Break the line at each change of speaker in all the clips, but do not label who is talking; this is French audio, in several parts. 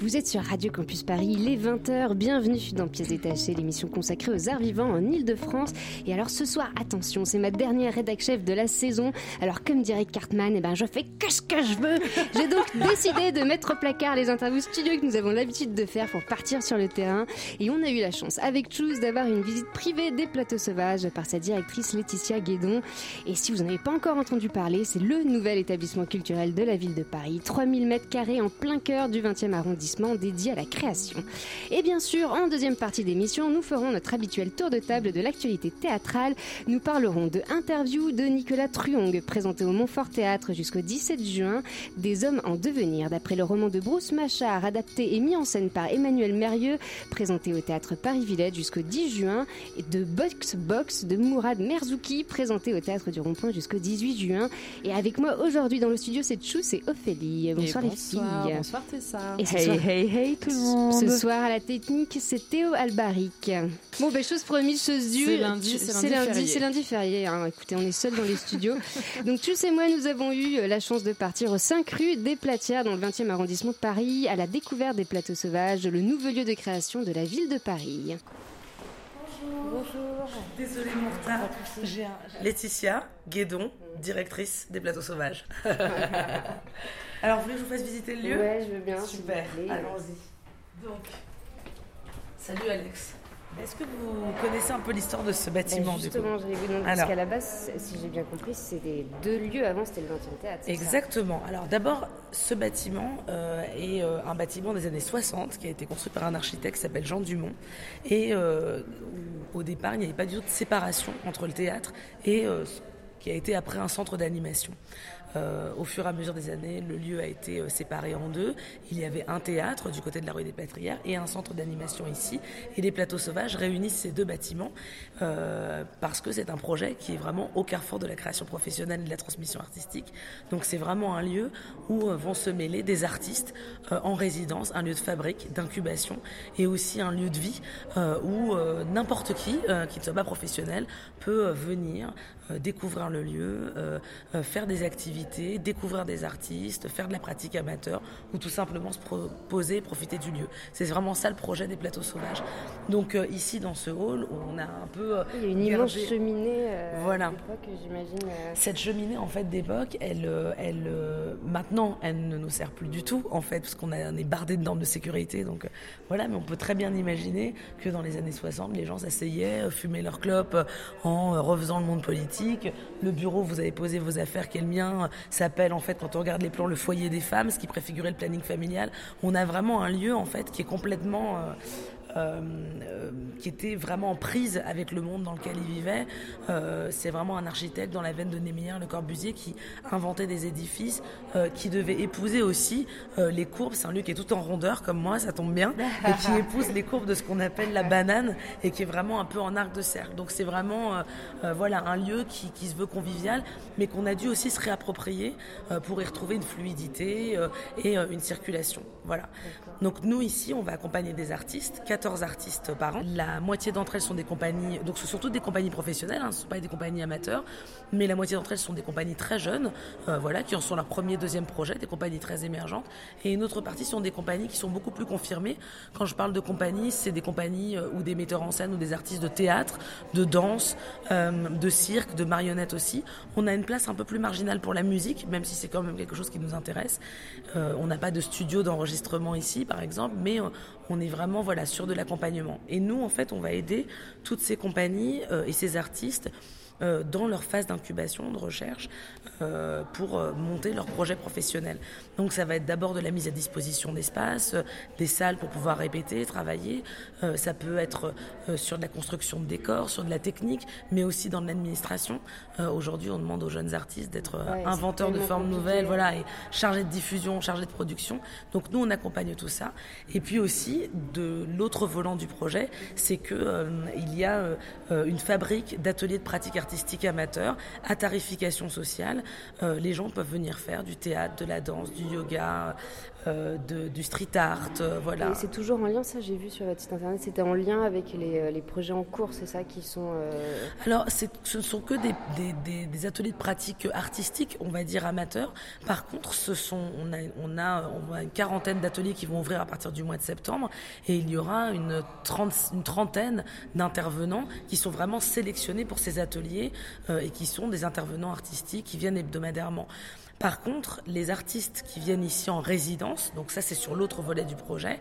Vous êtes sur Radio Campus Paris, il est 20h, bienvenue dans Pièces détachées, l'émission consacrée aux arts vivants en Ile-de-France. Et alors ce soir, attention, c'est ma dernière rédac chef de la saison. Alors comme dirait Cartman, eh ben, je fais que ce que je veux. J'ai donc décidé de mettre au placard les interviews studio que nous avons l'habitude de faire pour partir sur le terrain. Et on a eu la chance avec Choose d'avoir une visite privée des plateaux sauvages par sa directrice Laetitia Guédon. Et si vous n'en avez pas encore entendu parler, c'est le nouvel établissement culturel de la ville de Paris. 3000 mètres carrés en plein cœur du 20e arrondissement dédié à la création. Et bien sûr, en deuxième partie d'émission, nous ferons notre habituel tour de table de l'actualité théâtrale. Nous parlerons de interview de Nicolas Truong, présenté au Montfort Théâtre jusqu'au 17 juin, des hommes en devenir, d'après le roman de Bruce Machard, adapté et mis en scène par Emmanuel Mérieux, présenté au théâtre Paris Villette jusqu'au 10 juin, et de Box Box de Mourad Merzouki, présenté au théâtre du Rond-Point jusqu'au 18 juin. Et avec moi aujourd'hui dans le studio, c'est Chou, c'est Ophélie. Bonsoir,
Et
les filles.
Bonsoir Tessa.
Et ce
hey,
soir-
hey, hey tout le monde.
Ce soir à la technique, c'est Théo Albaric. Bon, ben, chose promise, chose due.
C'est lundi, c'est lundi férié.
c'est lundi férié. hein. Écoutez, on est seuls dans les studios. Donc, tous et moi, nous avons eu euh, la chance de partir aux 5 rue des Platières, dans le 20e arrondissement de Paris, à la découverte des plateaux sauvages, le nouveau lieu de création de la ville de Paris.
Désolée mon retard. J'ai un- Laetitia Guédon, directrice des plateaux sauvages. Alors, vous voulez que je vous fasse visiter le lieu?
Je veux bien.
Super, allons-y. Donc, salut Alex. Est-ce que vous connaissez un peu l'histoire de ce bâtiment du coup
justement, j'allais vous demander, parce
Alors.
qu'à la base, si j'ai bien compris, c'était deux lieux. Avant, c'était le 20e théâtre.
Exactement. Alors d'abord, ce bâtiment euh, est euh, un bâtiment des années 60 qui a été construit par un architecte qui s'appelle Jean Dumont. Et euh, au départ, il n'y avait pas du tout de séparation entre le théâtre et ce qui a été après un centre d'animation. Euh, au fur et à mesure des années, le lieu a été euh, séparé en deux. Il y avait un théâtre du côté de la rue des Plâtrières et un centre d'animation ici. Et les plateaux sauvages réunissent ces deux bâtiments euh, parce que c'est un projet qui est vraiment au carrefour de la création professionnelle et de la transmission artistique. Donc c'est vraiment un lieu où euh, vont se mêler des artistes euh, en résidence, un lieu de fabrique, d'incubation et aussi un lieu de vie euh, où n'importe qui, qui ne soit pas professionnel, peut venir découvrir le lieu, euh, euh, faire des activités, découvrir des artistes, faire de la pratique amateur ou tout simplement se poser, profiter du lieu. C'est vraiment ça le projet des plateaux sauvages. Donc euh, ici dans ce hall, on a un peu euh,
Il y a une immense
gardé-
cheminée. euh,
Voilà.
d'époque, j'imagine. euh,
cette cheminée en fait d'époque, elle, euh, elle, euh, maintenant, elle ne nous sert plus du tout en fait, parce qu'on est bardé de normes de sécurité. Donc euh, voilà, mais on peut très bien imaginer que dans les années 60, les gens s'asseyaient, euh, fumaient leur clope euh, en euh, refaisant le monde politique. Le bureau, vous avez posé vos affaires, qui est le mien, euh, s'appelle en fait, quand on regarde les plans, le foyer des femmes, ce qui préfigurait le planning familial. On a vraiment un lieu en fait qui est complètement euh, qui était vraiment en prise avec le monde dans lequel il vivait. Euh, c'est vraiment un architecte dans la veine de Néméen, Le Corbusier, qui inventait des édifices euh, qui devaient épouser aussi euh, les courbes. C'est un lieu qui est tout en rondeur, comme moi, ça tombe bien, et qui épouse les courbes de ce qu'on appelle la banane et qui est vraiment un peu en arc de cercle. Donc c'est vraiment euh, euh, voilà, un lieu qui, qui se veut convivial, mais qu'on a dû aussi se réapproprier euh, pour y retrouver une fluidité euh, et euh, une circulation. Voilà. Donc nous ici, on va accompagner des artistes, 14 artistes par an. La moitié d'entre elles sont des compagnies, donc ce sont toutes des compagnies professionnelles, hein, ce ne sont pas des compagnies amateurs, mais la moitié d'entre elles sont des compagnies très jeunes, euh, voilà, qui en sont leur premier, deuxième projet, des compagnies très émergentes. Et une autre partie sont des compagnies qui sont beaucoup plus confirmées. Quand je parle de compagnies, c'est des compagnies euh, ou des metteurs en scène ou des artistes de théâtre, de danse, euh, de cirque, de marionnettes aussi. On a une place un peu plus marginale pour la musique, même si c'est quand même quelque chose qui nous intéresse. On n'a pas de studio d'enregistrement ici, par exemple, mais on est vraiment voilà sur de l'accompagnement. Et nous, en fait, on va aider toutes ces compagnies euh, et ces artistes dans leur phase d'incubation, de recherche, pour monter leur projet professionnel. Donc ça va être d'abord de la mise à disposition d'espaces, des salles pour pouvoir répéter, travailler. ça peut être sur de la construction de décors, sur de la technique, mais aussi dans l'administration. Aujourd'hui, on demande aux jeunes artistes d'être inventeurs de formes nouvelles, voilà, et chargés de diffusion, chargés de production. Donc nous, on accompagne tout ça. Et puis aussi, de l'autre volant du projet, c'est que euh, il y a euh, une fabrique d'ateliers de pratique artistique amateurs à tarification sociale. Euh, les gens peuvent venir faire du théâtre, de la danse, du yoga, euh, de, du street art, euh, voilà.
C'est toujours en lien, ça j'ai vu sur votre site internet, c'était en lien avec les, euh, les, projets en cours, c'est ça qui sont...
Alors ce ne sont que des, des, des, ateliers de pratique artistique, on va dire amateurs. Par contre, ce sont, on, a, on, a, on a une quarantaine d'ateliers qui vont ouvrir à partir du mois de septembre et il y aura une, une trentaine d'intervenants qui sont vraiment sélectionnés pour ces ateliers et qui sont des intervenants artistiques qui viennent hebdomadairement. Par contre, les artistes qui viennent ici en résidence, donc ça c'est sur l'autre volet du projet,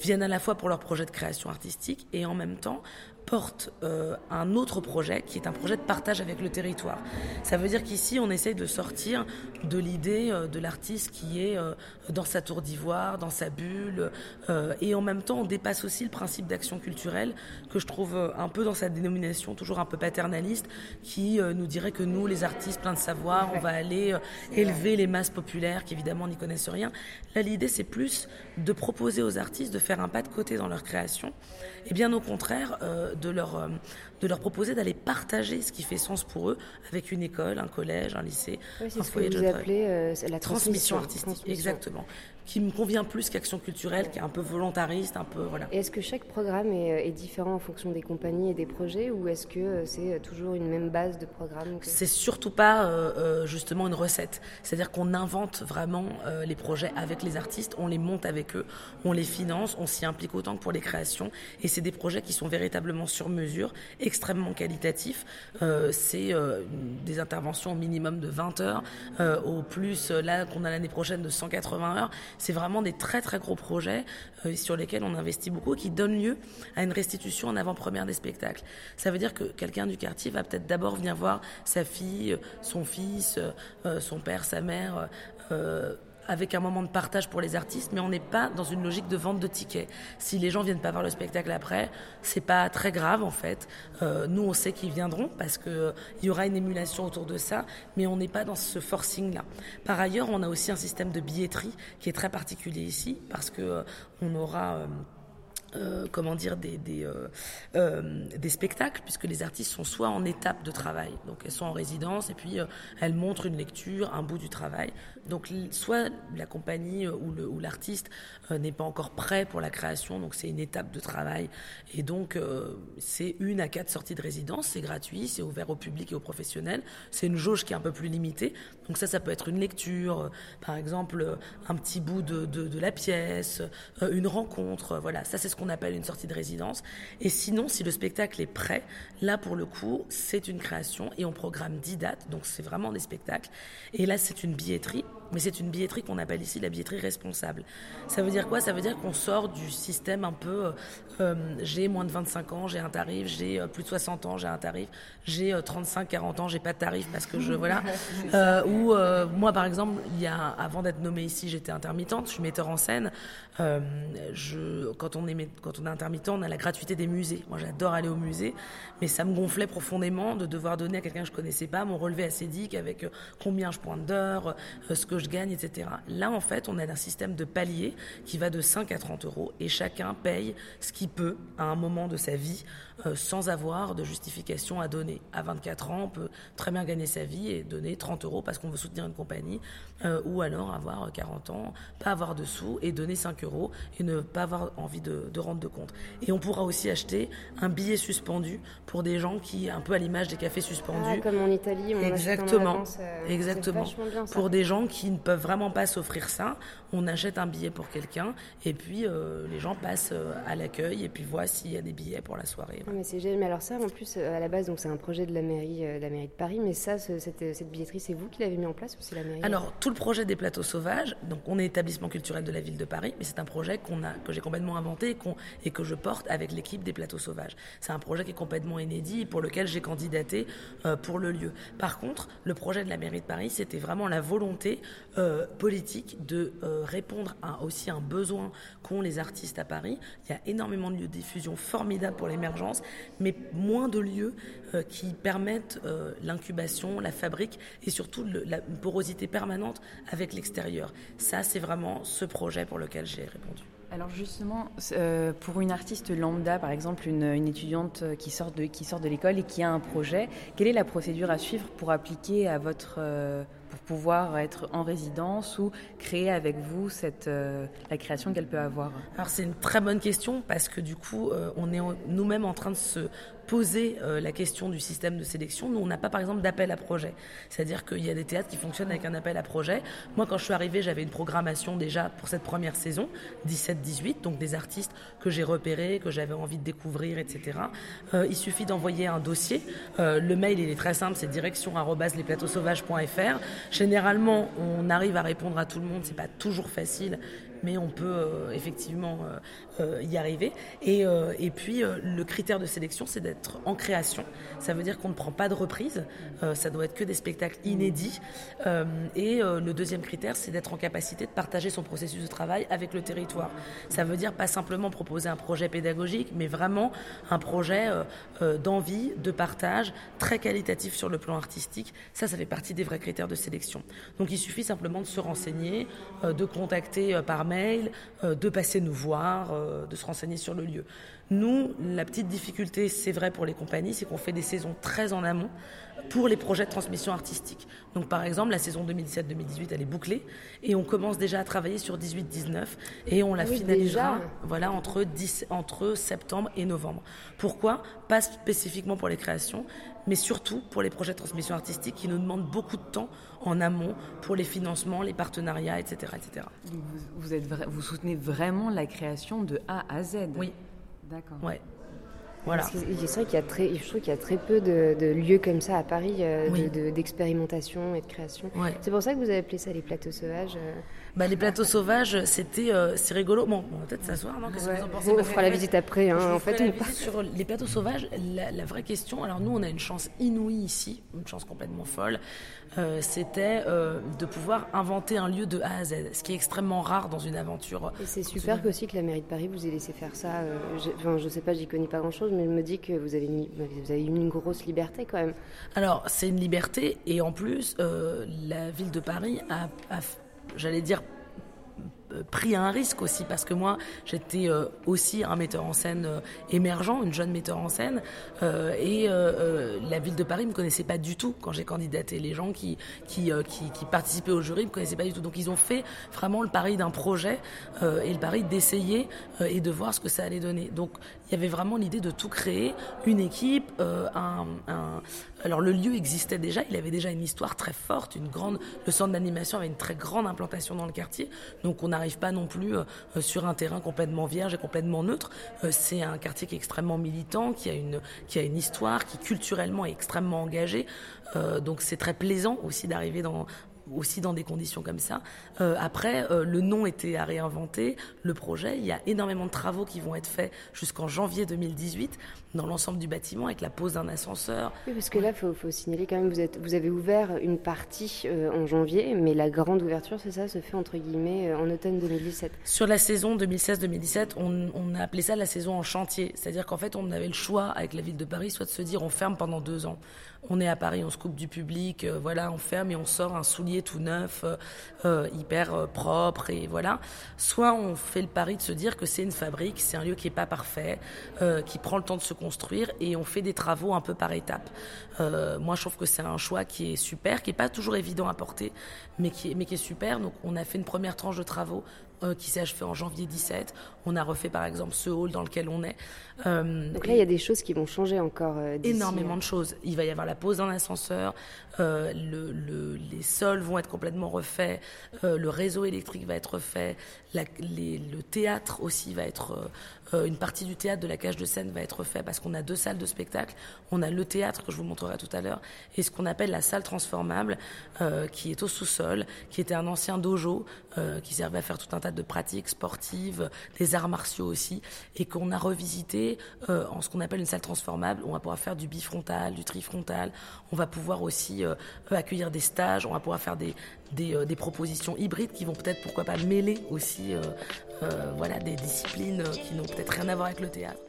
viennent à la fois pour leur projet de création artistique et en même temps porte euh, un autre projet qui est un projet de partage avec le territoire. Ça veut dire qu'ici, on essaye de sortir de l'idée euh, de l'artiste qui est euh, dans sa tour d'ivoire, dans sa bulle, et en même temps, on dépasse aussi le principe d'action culturelle que je trouve un peu dans sa dénomination, toujours un peu paternaliste, qui nous dirait que nous, les artistes pleins de savoir, on va aller élever les masses populaires qui évidemment n'y connaissent rien. Là, l'idée, c'est plus de proposer aux artistes de faire un pas de côté dans leur création, et bien au contraire, de leur, euh, de leur proposer d'aller partager ce qui fait sens pour eux avec une école, un collège, un lycée,
un foyer de euh, la
transmission, artistique. Exactement qui me convient plus qu'Action culturelle, qui est un peu volontariste, un peu voilà.
Est-ce que chaque programme est, différent en fonction des compagnies et des projets, ou est-ce que euh, c'est toujours une même base de programme
C'est surtout pas euh, euh, justement une recette. C'est-à-dire qu'on invente vraiment les projets avec les artistes, on les monte avec eux, on les finance, on s'y implique autant que pour les créations, et c'est des projets qui sont véritablement sur mesure, extrêmement qualitatifs. c'est des interventions au minimum de 20 heures, au plus là qu'on a l'année prochaine de 180 heures. C'est vraiment des très très gros projets euh, sur lesquels on investit beaucoup qui donnent lieu à une restitution en avant-première des spectacles. Ça veut dire que quelqu'un du quartier va peut-être d'abord venir voir sa fille, son fils, euh, son père, sa mère euh, avec un moment de partage pour les artistes, mais on n'est pas dans une logique de vente de tickets. Si les gens viennent pas voir le spectacle après, c'est pas très grave en fait. Euh, nous, on sait qu'ils viendront parce que euh, y aura une émulation autour de ça, mais on n'est pas dans ce forcing-là. Par ailleurs, on a aussi un système de billetterie qui est très particulier ici parce que euh, on aura comment dire, des, spectacles, puisque les artistes sont soit en étape de travail, donc elles sont en résidence, et puis elles montrent une lecture, un bout du travail. Donc soit la compagnie ou l'artiste n'est pas encore prêt pour la création, donc c'est une étape de travail, et donc c'est une à quatre sorties de résidence, c'est gratuit, c'est ouvert au public et aux professionnels, c'est une jauge qui est un peu plus limitée, donc ça, ça peut être une lecture, par exemple un petit bout de, de, de la pièce, une rencontre, voilà, ça c'est ce qu'on appelle une sortie de résidence. Et sinon, si le spectacle est prêt, là pour le coup, c'est une création et on programme 10 dates, donc c'est vraiment des spectacles. Et là, c'est une billetterie mais c'est une billetterie qu'on appelle ici la billetterie responsable. Ça veut dire quoi? Ça veut dire qu'on sort du système un peu euh, euh, j'ai moins de 25 ans, j'ai un tarif, j'ai euh, plus de 60 ans, j'ai un tarif, j'ai 35, 40 ans, j'ai pas de tarif parce que je voilà. ou moi par exemple, il y a avant d'être nommée ici, j'étais intermittente, je suis metteur en scène. je, quand on est quand on est intermittent, on a la gratuité des musées. Moi, j'adore aller au musée, mais ça me gonflait profondément de devoir donner à quelqu'un que je connaissais pas mon relevé acédique avec combien je pointe d'heures, ce je gagne, etc. Là, en fait, on a un système de palier qui va de 5 à 30 euros et chacun paye ce qu'il peut à un moment de sa vie sans avoir de justification à donner. À 24 ans, on peut très bien gagner sa vie et donner 30 euros parce qu'on veut soutenir une compagnie euh, ou alors avoir 40 ans, pas avoir de sous et donner 5 euros et ne pas avoir envie de, rendre de compte. Et on pourra aussi acheter un billet suspendu pour des gens qui, un peu à l'image des cafés suspendus.
Ah, comme en Italie, on
exactement,
euh,
exactement. Pour des gens qui qui ne peuvent vraiment pas s'offrir ça, on achète un billet pour quelqu'un et puis euh, les gens passent euh, à l'accueil et puis voient s'il y a des billets pour la soirée.
Mais c'est génial. Mais alors ça, en plus, à la base, donc c'est un projet de la mairie, de la mairie de Paris. Mais ça, cette, cette, billetterie, c'est vous qui l'avez mis en place ou c'est la mairie
Alors tout le projet des plateaux sauvages, donc on est établissement culturel de la ville de Paris, mais c'est un projet qu'on a, que j'ai complètement inventé et, et que je porte avec l'équipe des plateaux sauvages. C'est un projet qui est complètement inédit pour lequel j'ai candidaté pour le lieu. Par contre, le projet de la mairie de Paris, c'était vraiment la volonté euh, politique de euh, répondre à aussi un besoin qu'ont les artistes à Paris. Il y a énormément de lieux de diffusion formidables pour l'émergence, mais moins de lieux euh, qui permettent l'incubation, la fabrique et surtout la porosité permanente avec l'extérieur. Ça, c'est vraiment ce projet pour lequel j'ai répondu.
Alors justement, pour une artiste lambda, par exemple une, étudiante qui sort de, qui sort de l'école et qui a un projet, quelle est la procédure à suivre pour appliquer à votre, pouvoir être en résidence ou créer avec vous cette, euh, la création qu'elle peut avoir?
Alors c'est une très bonne question parce que du coup, euh, on est nous-mêmes en train de se poser euh, la question du système de sélection. Nous, on n'a pas, par exemple, d'appel à projet. C'est-à-dire qu'il y a des théâtres qui fonctionnent avec un appel à projet. Moi, quand je suis arrivée, j'avais une programmation déjà pour cette première saison, 17-18, donc des artistes que j'ai repérés, que j'avais envie de découvrir, etc. il suffit d'envoyer un dossier. le mail, il est très simple, c'est direction@lesplateausauvages.fr. Généralement, on arrive à répondre à tout le monde, c'est pas toujours facile, mais on peut euh, effectivement euh, euh, y arriver. Et, et puis, le critère de sélection, c'est d'être en création. Ça veut dire qu'on ne prend pas de reprise, ça doit être que des spectacles inédits. et le deuxième critère, c'est d'être en capacité de partager son processus de travail avec le territoire. Ça veut dire pas simplement proposer un projet pédagogique, mais vraiment un projet d'envie, de partage, très qualitatif sur le plan artistique. Ça, ça fait partie des vrais critères de sélection. Donc il suffit simplement de se renseigner, de contacter par mail, euh, de passer nous voir, euh, de se renseigner sur le lieu. Nous, la petite difficulté, c'est vrai pour les compagnies, c'est qu'on fait des saisons très en amont pour les projets de transmission artistique. Donc par exemple, la saison 2017-2018, elle est bouclée et on commence déjà à travailler sur 18-19 et on la ah finalisera voilà, entre, 10, entre septembre et novembre. Pourquoi? Pas spécifiquement pour les créations, mais surtout pour les projets de transmission artistique qui nous demandent beaucoup de temps en amont pour les financements, les partenariats, etc. etc.
vous, vous, êtes, vous soutenez vraiment la création de A à Z?
Oui.
D'accord.
Ouais.
Voilà. C'est vrai qu'il y a très, je trouve qu'il y a très peu de, lieux comme ça à Paris euh, d'expérimentation et de création. C'est pour ça que vous avez appelé ça les plateaux sauvages. Euh.
Bah, les plateaux sauvages, c'était, euh, c'est rigolo. Bon, on va peut-être s'asseoir, non
Qu'est-ce que vous en pensez On fera la visite après. Hein, en fait,
sur les plateaux sauvages, la, la, vraie question. Alors nous, on a une chance inouïe ici, une chance complètement folle. Euh, c'était euh, de pouvoir inventer un lieu de A à Z, ce qui est extrêmement rare dans une aventure.
Et c'est super que aussi que la mairie de Paris vous ait laissé faire ça. Je, enfin, je sais pas, j'y connais pas grand-chose, mais je me dis que vous avez, une, vous avez eu une grosse liberté quand même.
Alors, c'est une liberté, et en plus, la ville de Paris a j'allais dire, euh, pris un risque aussi parce que moi j'étais euh, aussi un metteur en scène euh, émergent, une jeune metteur en scène et la ville de Paris me connaissait pas du tout quand j'ai candidaté. Les gens qui qui, qui, participaient au jury me connaissaient pas du tout. Donc ils ont fait vraiment le pari d'un projet et le pari d'essayer et de voir ce que ça allait donner. Donc il y avait vraiment l'idée de tout créer, une équipe, un, un alors le lieu existait déjà, il avait déjà une histoire très forte, une grande. Le centre d'animation avait une très grande implantation dans le quartier, donc on n'arrive pas non plus euh, sur un terrain complètement vierge et complètement neutre. Euh, c'est un quartier qui est extrêmement militant, qui a une qui a une histoire, qui culturellement est extrêmement engagé. Euh, donc c'est très plaisant aussi d'arriver dans aussi dans des conditions comme ça. Euh, après, euh, le nom était à réinventer, le projet, il y a énormément de travaux qui vont être faits jusqu'en janvier 2018 dans l'ensemble du bâtiment avec la pose d'un ascenseur.
Oui, parce que là, il faut, signaler quand même, vous, êtes, vous avez ouvert une partie euh, en janvier, mais la grande ouverture, c'est ça, se fait entre guillemets en automne 2017.
Sur la saison 2016-2017, on, on, a appelé ça la saison en chantier, c'est-à-dire qu'en fait, on avait le choix avec la ville de Paris, soit de se dire on ferme pendant deux ans on est à Paris, on se coupe du public, euh, voilà, on ferme et on sort un soulier tout neuf, euh, euh, hyper propre et voilà. Soit on fait le pari de se dire que c'est une fabrique, c'est un lieu qui est pas parfait, qui prend le temps de se construire et on fait des travaux un peu par étapes. moi, je trouve que c'est un choix qui est super, qui est pas toujours évident à porter, mais qui est, mais qui est super. Donc, on a fait une première tranche de travaux qui s'est achevé en janvier 17. On a refait par exemple ce hall dans lequel on est.
Donc là, il y a des choses qui vont changer encore.
énormément de choses. Il va y avoir la pose d'un ascenseur, le, les sols vont être complètement refaits, le réseau électrique va être refait, le théâtre aussi va être euh, une partie du théâtre de la cage de scène va être faite parce qu'on a deux salles de spectacle. On a le théâtre que je vous montrerai tout à l'heure et ce qu'on appelle la salle transformable euh, qui est au sous-sol, qui était un ancien dojo euh, qui servait à faire tout un tas de pratiques sportives, des arts martiaux aussi et qu'on a revisité en ce qu'on appelle une salle transformable. On va pouvoir faire du bifrontal, du trifrontal. On va pouvoir aussi accueillir des stages. On va pouvoir faire des, des, des propositions hybrides qui vont peut-être pourquoi pas mêler aussi euh, voilà, des disciplines qui n'ont peut-être rien à voir avec le théâtre.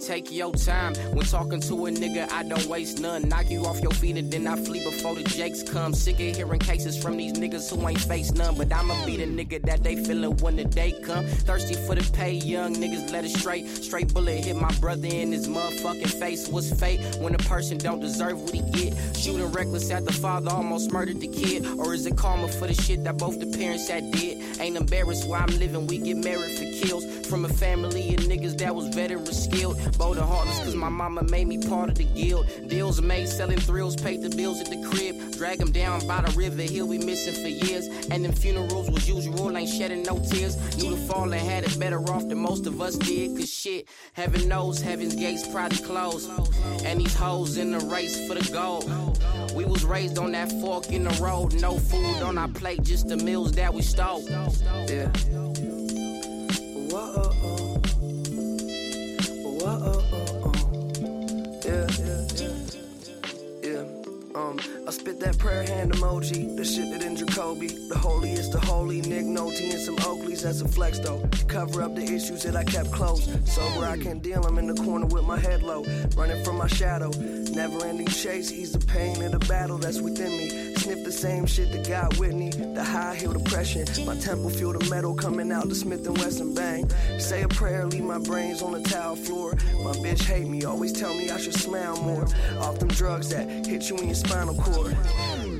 Take your time when talking to a nigga. I don't waste none. Knock you off your feet and then I flee before the jakes come. Sick of hearing cases from these niggas who ain't face none. But I'ma be the nigga that they feelin' when the day come. Thirsty for the pay, young niggas let it straight. Straight bullet hit my brother in his motherfucking face. What's fate when a person don't deserve what he get? Shooting reckless at the father almost murdered the kid. Or is it karma for the shit that both the parents had did? Ain't embarrassed why I'm living. We get married for kills from a family of niggas that was veteran skilled. Bold and heartless, cause my mama made me part of the guild. Deals made selling thrills, paid the bills at the crib. Drag him down by the river, he'll be missing for years. And them funerals was usual, ain't shedding no tears. Knew the fallen had it better off than most of us did. Cause shit, heaven knows heaven's gates probably closed. And these hoes in the race for the gold. We was raised on that fork in the road, no food on our plate, just the meals that we stole. Yeah. Um, I spit that prayer hand emoji, the shit that in Jacoby. The holiest, the holy, Nick Nolte and some Oakleys, that's a flex though. Cover up the issues that I kept close. Sober, I can't deal, I'm in the corner with my head low. Running from my shadow. Never ending chase, ease the pain of the battle that's within me. Sniff the same shit that got Whitney. The high heel depression. My temple feel the metal coming out the Smith and Wesson bang. Say a prayer, leave my brains on the tile floor. My bitch hate me, always tell me I should smile more. Off them drugs that hit you in your spinal cord.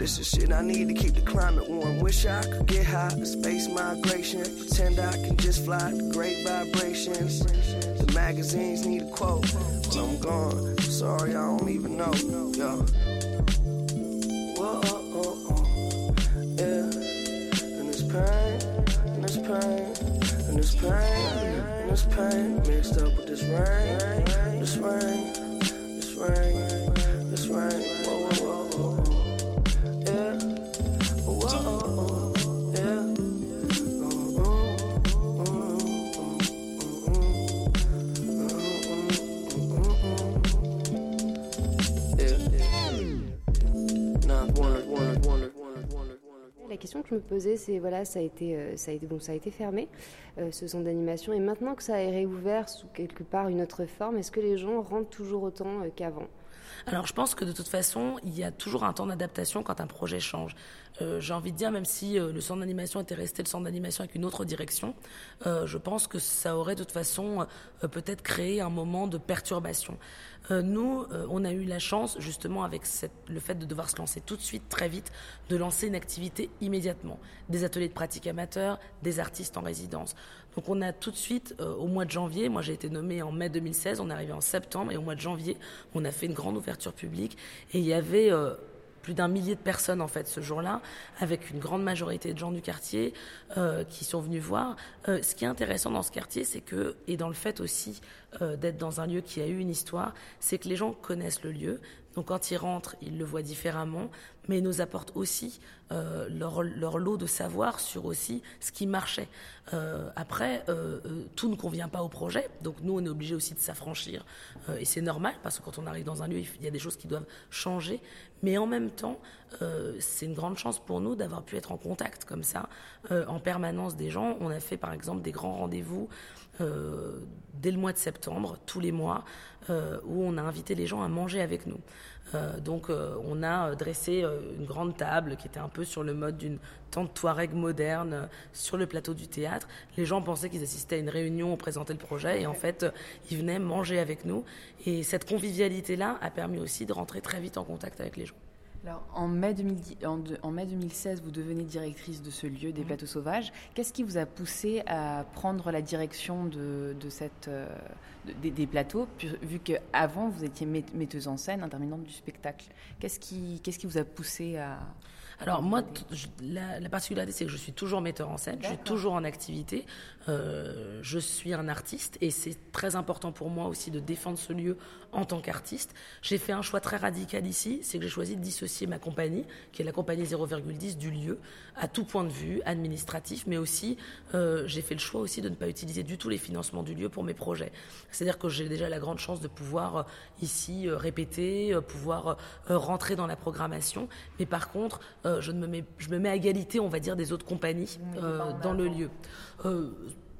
This is shit I need to keep the climate warm. Wish I could get high, space migration. Pretend I can just fly the great vibrations. The magazines need a quote. When I'm gone, I'm sorry, I don't even know. Yo. Whoa, oh, oh. Yeah. And this pain, and this pain, and this pain, and this pain mixed up with this rain, this rain, this rain, this rain. Whoa, whoa,
question que je me posais, c'est voilà, ça a été, euh, ça ça a été fermé, euh, ce centre d'animation, et maintenant que ça est réouvert sous quelque part une autre forme, est-ce que les gens rentrent toujours autant euh, qu'avant?
Alors je pense que de toute façon, il y a toujours un temps d'adaptation quand un projet change. Euh, J'ai envie de dire, même si euh, le centre d'animation était resté le centre d'animation avec une autre direction, euh, je pense que ça aurait de toute façon peut-être créé un moment de perturbation. Nous, on a eu la chance, justement, avec le fait de devoir se lancer tout de suite, très vite, de lancer une activité immédiatement. Des ateliers de pratique amateurs, des artistes en résidence. Donc on a tout de suite, au mois de janvier, moi j'ai été nommée en mai 2016, on est arrivé en septembre, et au mois de janvier, on a fait une grande ouverture publique, et il y avait plus d'un millier de personnes en fait ce jour-là, avec une grande majorité de gens du quartier euh, qui sont venus voir. Euh, ce qui est intéressant dans ce quartier, c'est que et dans le fait aussi euh, d'être dans un lieu qui a eu une histoire, c'est que les gens connaissent le lieu. Donc quand ils rentrent, ils le voient différemment, mais ils nous apportent aussi euh, leur, lot de savoir sur aussi ce qui marchait. Euh, après, euh, tout ne convient pas au projet, donc nous on est obligé aussi de s'affranchir, et c'est normal parce que quand on arrive dans un lieu, il y a des choses qui doivent changer, mais en même temps, c'est une grande chance pour nous d'avoir pu être en contact comme ça en permanence des gens. On a fait par exemple des grands rendez-vous dès le mois de septembre, tous les mois, où on a invité les gens à manger avec nous. Donc on a dressé une grande table qui était un peu sur le mode d'une tente Touareg moderne sur le plateau du théâtre. Les gens pensaient qu'ils assistaient à une réunion, on présentait le projet et en fait ils venaient manger avec nous. Et cette convivialité-là a permis aussi de rentrer très vite en contact avec les gens.
Alors, en mai, 2010, en, en mai, 2016, vous devenez directrice de ce lieu des plateaux sauvages. Qu'est-ce qui vous a poussé à prendre la direction de, de cette, euh, de, des, des, plateaux, vu qu'avant, vous étiez metteuse en scène, intervenante du spectacle? Qu'est-ce qui, qu'est-ce qui vous a poussé à...
Alors moi, la, la, particularité, c'est que je suis toujours metteur en scène, je suis toujours en activité, euh, je suis un artiste et c'est très important pour moi aussi de défendre ce lieu en tant qu'artiste. J'ai fait un choix très radical ici, c'est que j'ai choisi de dissocier ma compagnie, qui est la compagnie 0,10 du lieu, à tout point de vue, administratif, mais aussi euh, j'ai fait le choix aussi de ne pas utiliser du tout les financements du lieu pour mes projets. C'est-à-dire que j'ai déjà la grande chance de pouvoir euh, ici euh, répéter, pouvoir rentrer dans la programmation, mais par contre, je, ne me mets, je me mets à égalité, on va dire, des autres compagnies dans le lieu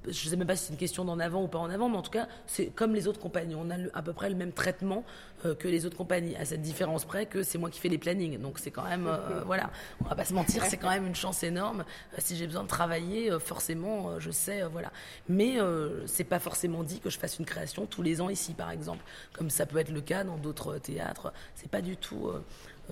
je ne sais même pas si c'est une question d'en avant ou pas en avant, mais en tout cas, c'est comme les autres compagnies. On a à peu près le même traitement euh, que les autres compagnies, à cette différence près que c'est moi qui fais les plannings. Donc c'est quand même, euh, voilà, on va pas se mentir, c'est quand même une chance énorme. Euh, si j'ai besoin de travailler, forcément, je sais, voilà. Mais c'est pas forcément dit que je fasse une création tous les ans ici, par exemple, comme ça peut être le cas dans d'autres théâtres. C'est pas du tout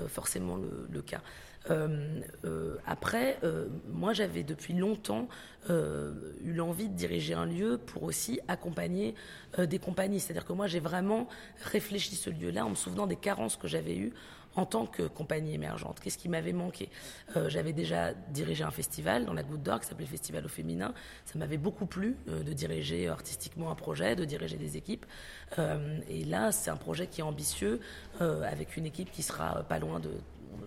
forcément le, le cas. Euh, euh, après, euh, moi, j'avais depuis longtemps eu l'envie de diriger un lieu pour aussi accompagner des compagnies. C'est-à-dire que moi, j'ai vraiment réfléchi ce lieu-là en me souvenant des carences que j'avais eues en tant que compagnie émergente. Qu'est-ce qui m'avait manqué? J'avais déjà dirigé un festival dans la Goutte d'Or qui s'appelait Festival au féminin. Ça m'avait beaucoup plu de diriger artistiquement un projet, de diriger des équipes. Et là, c'est un projet qui est ambitieux, avec une équipe qui sera pas loin de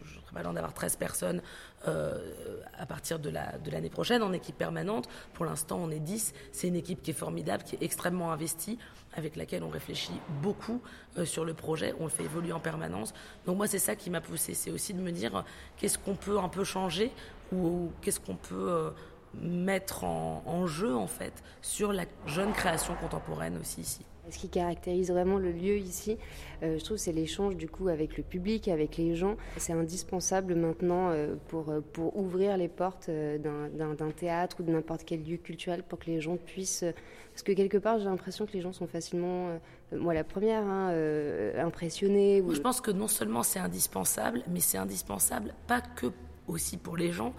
je serais pas loin d'avoir 13 personnes euh, à partir de l'année prochaine en équipe permanente. Pour l'instant, on est 10. C'est une équipe qui est formidable, qui est extrêmement investie, avec laquelle on réfléchit beaucoup euh, sur le projet. On le fait évoluer en permanence. Donc moi, c'est ça qui m'a poussé. C'est aussi de me dire qu'est-ce qu'on peut un peu changer ou, qu'est-ce qu'on peut euh, mettre en jeu, en fait, sur la jeune création contemporaine aussi ici.
Ce qui caractérise vraiment le lieu ici, euh, je trouve, c'est l'échange du coup avec le public, avec les gens. C'est indispensable maintenant euh, pour, pour ouvrir les portes euh, d'un théâtre ou de n'importe quel lieu culturel pour que les gens puissent. Parce que quelque part, j'ai l'impression que les gens sont facilement, moi la première, hein, impressionnée.
Ou... Je pense que non seulement c'est indispensable, mais c'est indispensable pas que aussi pour les gens,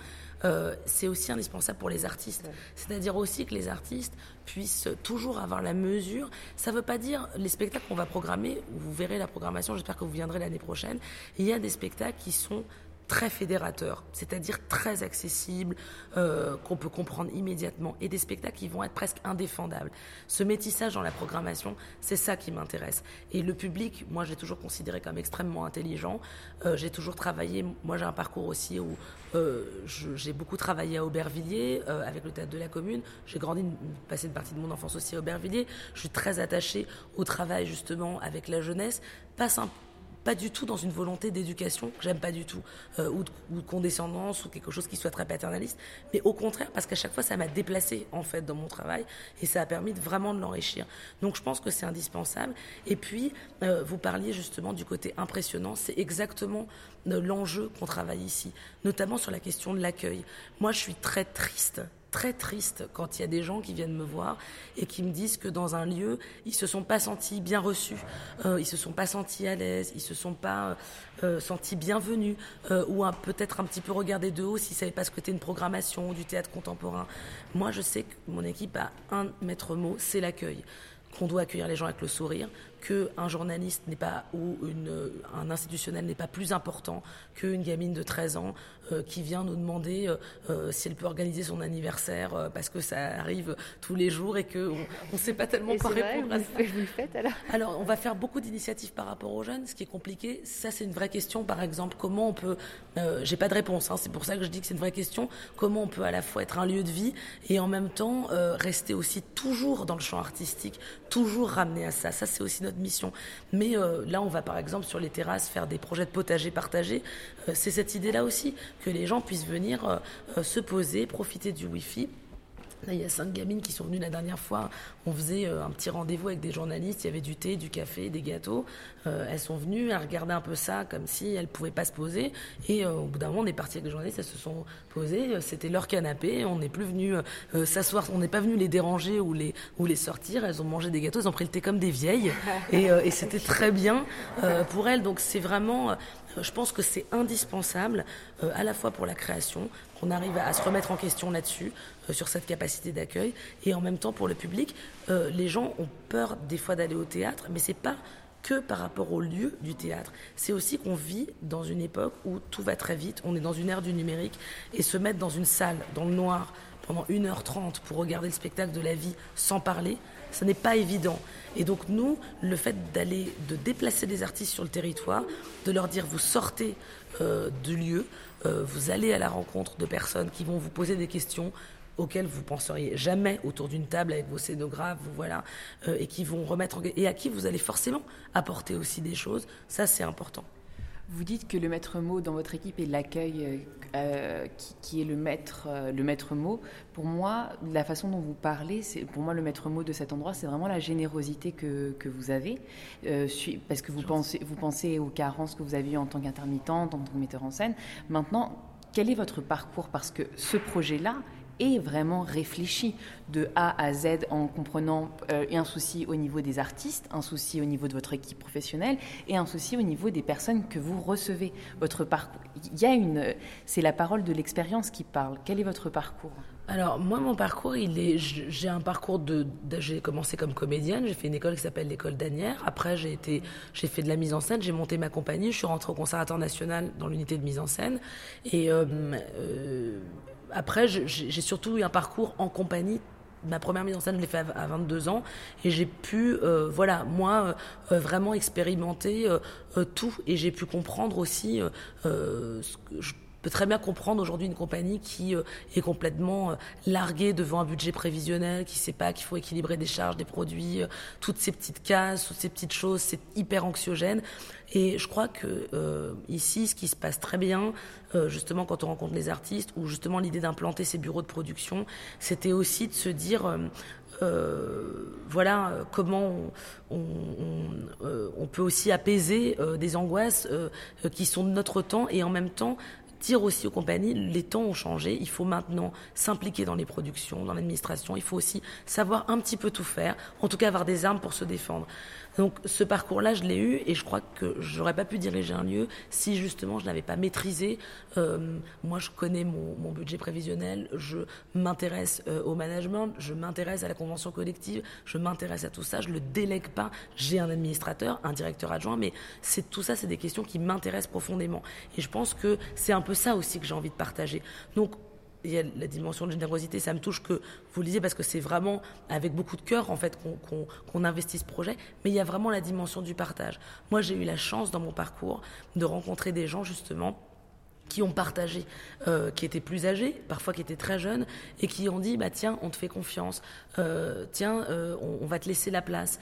euh, c'est aussi indispensable pour les artistes. Ouais. C'est-à-dire aussi que les artistes puissent toujours avoir la mesure. Ça ne veut pas dire les spectacles qu'on va programmer, vous verrez la programmation, j'espère que vous viendrez l'année prochaine. Il y a des spectacles qui sont très fédérateur, c'est-à-dire très accessible, euh, qu'on peut comprendre immédiatement, et des spectacles qui vont être presque indéfendables. Ce métissage dans la programmation, c'est ça qui m'intéresse. Et le public, moi j'ai toujours considéré comme extrêmement intelligent. Euh, j'ai toujours travaillé, moi j'ai un parcours aussi où euh, j'ai beaucoup travaillé à Aubervilliers, avec le théâtre de la commune. J'ai grandi, passé une partie de mon enfance aussi à Aubervilliers. Je suis très attachée au travail justement avec la jeunesse, pas simple pas du tout dans une volonté d'éducation que j'aime pas du tout euh, ou, de, ou, de, condescendance ou quelque chose qui soit très paternaliste mais au contraire parce qu'à chaque fois ça m'a déplacé en fait dans mon travail et ça a permis de vraiment de l'enrichir. Donc je pense que c'est indispensable. Et puis euh, vous parliez justement du côté impressionnant c'est exactement euh, l'enjeu qu'on travaille ici notamment sur la question de l'accueil. Moi je suis très triste très triste quand il y a des gens qui viennent me voir et qui me disent que dans un lieu, ils se sont pas sentis bien reçus, euh, ils se sont pas sentis à l'aise, ils se sont pas euh, sentis bienvenus euh, ou peut-être un petit peu regardés de haut s'ils savaient pas ce que c'était une programmation du théâtre contemporain. Moi, je sais que mon équipe a un maître mot, c'est l'accueil qu'on doit accueillir les gens avec le sourire, qu'un journaliste n'est pas ou un institutionnel n'est pas plus important qu'une gamine de 13 ans euh, qui vient nous demander euh, euh, si elle peut organiser son anniversaire euh, parce que ça arrive tous les jours et qu'on ne sait pas tellement quoi répondre
vrai, à ça. Vous le faites alors
Alors, on va faire beaucoup d'initiatives par rapport aux jeunes, ce qui est compliqué. Ça, c'est une vraie question. Par exemple, comment on peut... Euh, J'ai pas de réponse, hein, c'est pour ça que je dis que c'est une vraie question. Comment on peut à la fois être un lieu de vie et en même temps euh, rester aussi toujours dans le champ artistique, toujours ramener à ça. Ça, c'est aussi notre mission. Mais euh, là, on va par exemple sur les terrasses faire des projets de potager partagés. Euh, c'est cette idée-là aussi, que les gens puissent venir euh, se poser, profiter du Wi-Fi il y a cinq gamines qui sont venues la dernière fois. On faisait euh, un petit rendez-vous avec des journalistes. Il y avait du thé, du café, des gâteaux. Euh, elles sont venues, elles regardaient un peu ça comme si elles pouvaient pas se poser. Et euh, au bout d'un moment, on est parti avec les journalistes. Elles se sont posées. C'était leur canapé. On n'est plus venu s'asseoir. On n'est pas venu les déranger ou les ou les sortir. Elles ont mangé des gâteaux. Elles ont pris le thé comme des vieilles. Et, et c'était très bien pour elles. Donc c'est vraiment. je pense que c'est indispensable à la fois pour la création, qu'on arrive à, se remettre en question là-dessus, euh, sur cette capacité d'accueil. Et en même temps, pour le public, euh, les gens ont peur des fois d'aller au théâtre, mais c'est pas que par rapport au lieu du théâtre. C'est aussi qu'on vit dans une époque où tout va très vite, on est dans une ère du numérique, et se mettre dans une salle, dans le noir, pendant 1h30 pour regarder le spectacle de la vie sans parler, ce n'est pas évident. Et donc nous, le fait d'aller, de déplacer des artistes sur le territoire, de leur dire vous sortez euh, du lieu, euh, vous allez à la rencontre de personnes qui vont vous poser des questions auxquelles vous penseriez jamais autour d'une table avec vos scénographes, vous voilà, euh, et qui vont remettre et à qui vous allez forcément apporter aussi des choses. Ça, c'est important.
Vous dites que le maître mot dans votre équipe est l'accueil euh, euh, qui, est le maître, euh, le maître mot. Pour moi, la façon dont vous parlez, c'est pour moi le maître mot de cet endroit, c'est vraiment la générosité que, que vous avez, parce que vous pensez, vous pensez aux carences que vous avez eues en tant qu'intermittente, en tant que metteur en scène. Maintenant, quel est votre parcours? Parce que ce projet-là, est vraiment réfléchi de A à Z en comprenant euh, un souci au niveau des artistes, un souci au niveau de votre équipe professionnelle et un souci au niveau des personnes que vous recevez. Votre parcours, il y a une, c'est la parole de l'expérience qui parle. Quel est votre parcours?
Alors moi mon parcours il est j'ai un parcours de, j'ai commencé comme comédienne j'ai fait une école qui s'appelle l'école d'Anière après j'ai été j'ai fait de la mise en scène j'ai monté ma compagnie je suis rentrée au conservatoire national dans l'unité de mise en scène et euh, euh, après, j'ai surtout eu un parcours en compagnie. Ma première mise en scène, je l'ai fait à 22 ans et j'ai pu, euh, voilà, moi, euh, vraiment expérimenter euh, tout et j'ai pu comprendre aussi ce que je peux très bien comprendre aujourd'hui une compagnie qui est complètement larguée devant un budget prévisionnel, qui ne sait pas qu'il faut équilibrer des charges, des produits, toutes ces petites cases, toutes ces petites choses, c'est hyper anxiogène. Et je crois que euh, ici, ce qui se passe très bien, euh, justement quand on rencontre les artistes, ou justement l'idée d'implanter ces bureaux de production, c'était aussi de se dire, euh, euh voilà comment on, peut aussi apaiser des angoisses qui sont de notre temps et en même temps dire aussi aux compagnies, les temps ont changé, il faut maintenant s'impliquer dans les productions, dans l'administration, il faut aussi savoir un petit peu tout faire, en tout cas avoir des armes pour se défendre. Donc ce parcours-là, je l'ai eu et je crois que j'aurais pas pu diriger un lieu si justement je n'avais pas maîtrisé. Euh, moi, je connais mon, budget prévisionnel, je m'intéresse euh, au management, je m'intéresse à la convention collective, je m'intéresse à tout ça, je le délègue pas. J'ai un administrateur, un directeur adjoint, mais c'est tout ça, c'est des questions qui m'intéressent profondément. Et je pense que c'est un peu ça aussi que j'ai envie de partager. Donc il y a la dimension de générosité, ça me touche que vous le parce que c'est vraiment avec beaucoup de cœur en fait qu'on investit ce projet, mais il y a vraiment la dimension du partage. Moi j'ai eu la chance dans mon parcours de rencontrer des gens justement qui ont partagé, euh, qui étaient plus âgés, parfois qui étaient très jeunes, et qui ont dit bah tiens, on te fait confiance, euh, tiens, euh, on, va te laisser la place,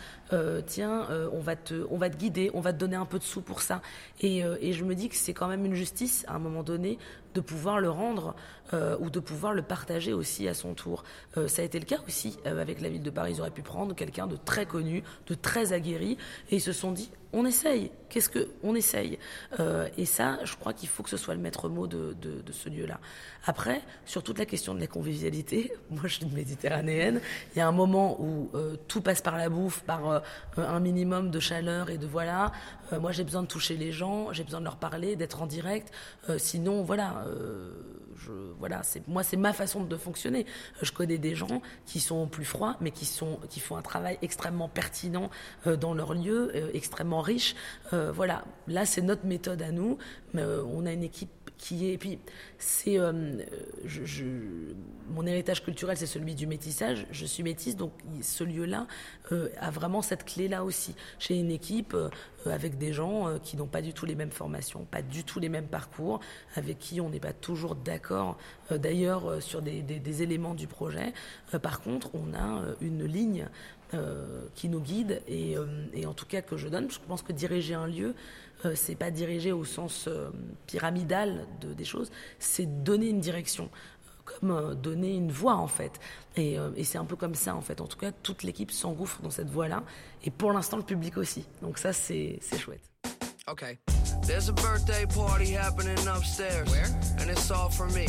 tiens, on va te, on va te guider, on va te donner un peu de sous pour ça. Et je me dis que c'est quand même une justice à un moment donné de pouvoir le rendre ou de pouvoir le partager aussi à son tour. ça a été le cas aussi avec la ville de Paris. Ils auraient pu prendre quelqu'un de très connu, de très aguerri, et ils se sont dit on essaye. Qu'est-ce que on essaye? Euh, Et ça, je crois qu'il faut que ce soit le maître mot de, ce lieu-là. Après, sur toute la question de la convivialité, moi je suis méditerranéenne. Il y a un moment où euh, tout passe par la bouffe, par euh, un minimum de chaleur et de voilà. moi, j'ai besoin de toucher les gens, j'ai besoin de leur parler, d'être en direct. sinon, voilà voilà, c'est moi c'est ma façon de fonctionner. Je connais des gens qui sont plus froids, mais qui sont qui font un travail extrêmement pertinent euh, dans leur lieu, euh, extrêmement riche. Euh, voilà, là c'est notre méthode à nous. On a une équipe qui est. Et puis, c'est. Euh, je, mon héritage culturel, c'est celui du métissage. Je suis métisse, donc ce lieu-là euh, a vraiment cette clé-là aussi. J'ai une équipe euh, avec des gens qui n'ont pas du tout les mêmes formations, pas du tout les mêmes parcours, avec qui on n'est pas toujours d'accord, d'ailleurs, sur des, des, éléments du projet. par contre, on a une ligne. qui nous guide et, et, en tout cas que je donne. Je pense que diriger un lieu, euh, c'est pas dirigé au sens euh, pyramidal de, des choses, c'est donner une direction. comme euh, donner une voix en fait. Et, euh, et c'est un peu comme ça en fait. En tout cas, toute l'équipe s'engouffre dans cette voie-là. Et pour l'instant, le public aussi. Donc ça, c'est c'est chouette.
Okay. There's a birthday party happening upstairs. Where? And it's all for me.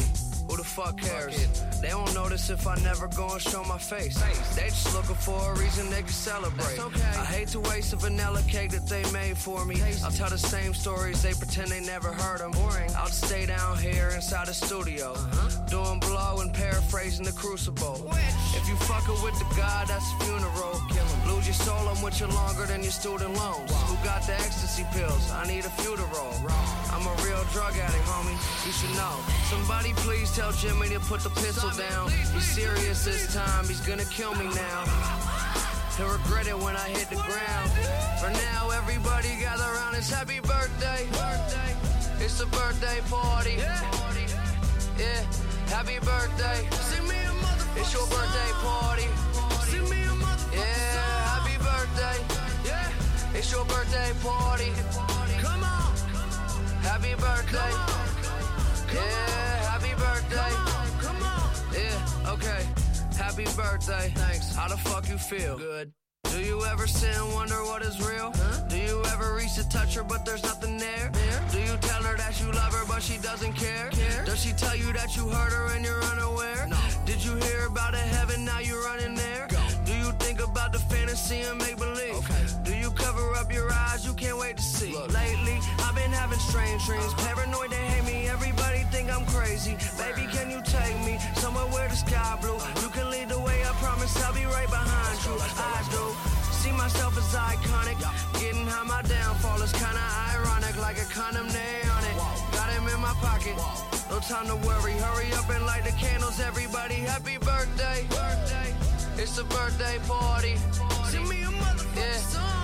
Who the fuck cares? They don't notice if I never go and show my face. They just looking for a reason they can celebrate. I hate to waste a vanilla cake that they made for me. I'll tell the same stories, they pretend they never heard them. Boring. I'll just stay down here inside the studio. Doing blow and paraphrasing the crucible. If you fucking with the God, that's a funeral. Lose your soul, I'm with you longer than your student loans. Who got the ecstasy pills? I need a few to roll. I'm a real drug addict, homie. You should know. Somebody please tell Jimmy to put the pistol down. He's serious this time, he's gonna kill me now. He'll regret it when I hit the ground. For now, everybody gather around. It's happy birthday. It's a birthday party. Yeah, happy birthday. It's your birthday party. Yeah, happy birthday. Yeah, it's your birthday party. Come on. Happy birthday. Yeah, birthday. Come on. Yeah, okay. Happy birthday. Thanks. How the fuck you feel? Good. Do you ever sit and wonder what is real? Huh? Do you ever reach to touch her but there's nothing there? Do you tell her that you love her but she doesn't care? care? Does she tell you that you hurt her and you're unaware? No. Did you hear about a heaven now you're running there? Go. Do you think about the fantasy and make believe? Okay. Do you cover up your eyes? You can't wait to see. Lately, I've been having strange dreams. Paranoid they hate me. Think I'm crazy. Baby, can you take me somewhere where the sky blue? You can lead the way. I promise I'll be right behind you. I do. See myself as iconic. Getting high, my downfall is kinda ironic. Like a condom on it. Got him in my pocket. No time to worry. Hurry up and light the candles, everybody. Happy birthday. It's a birthday party. Send me a yeah.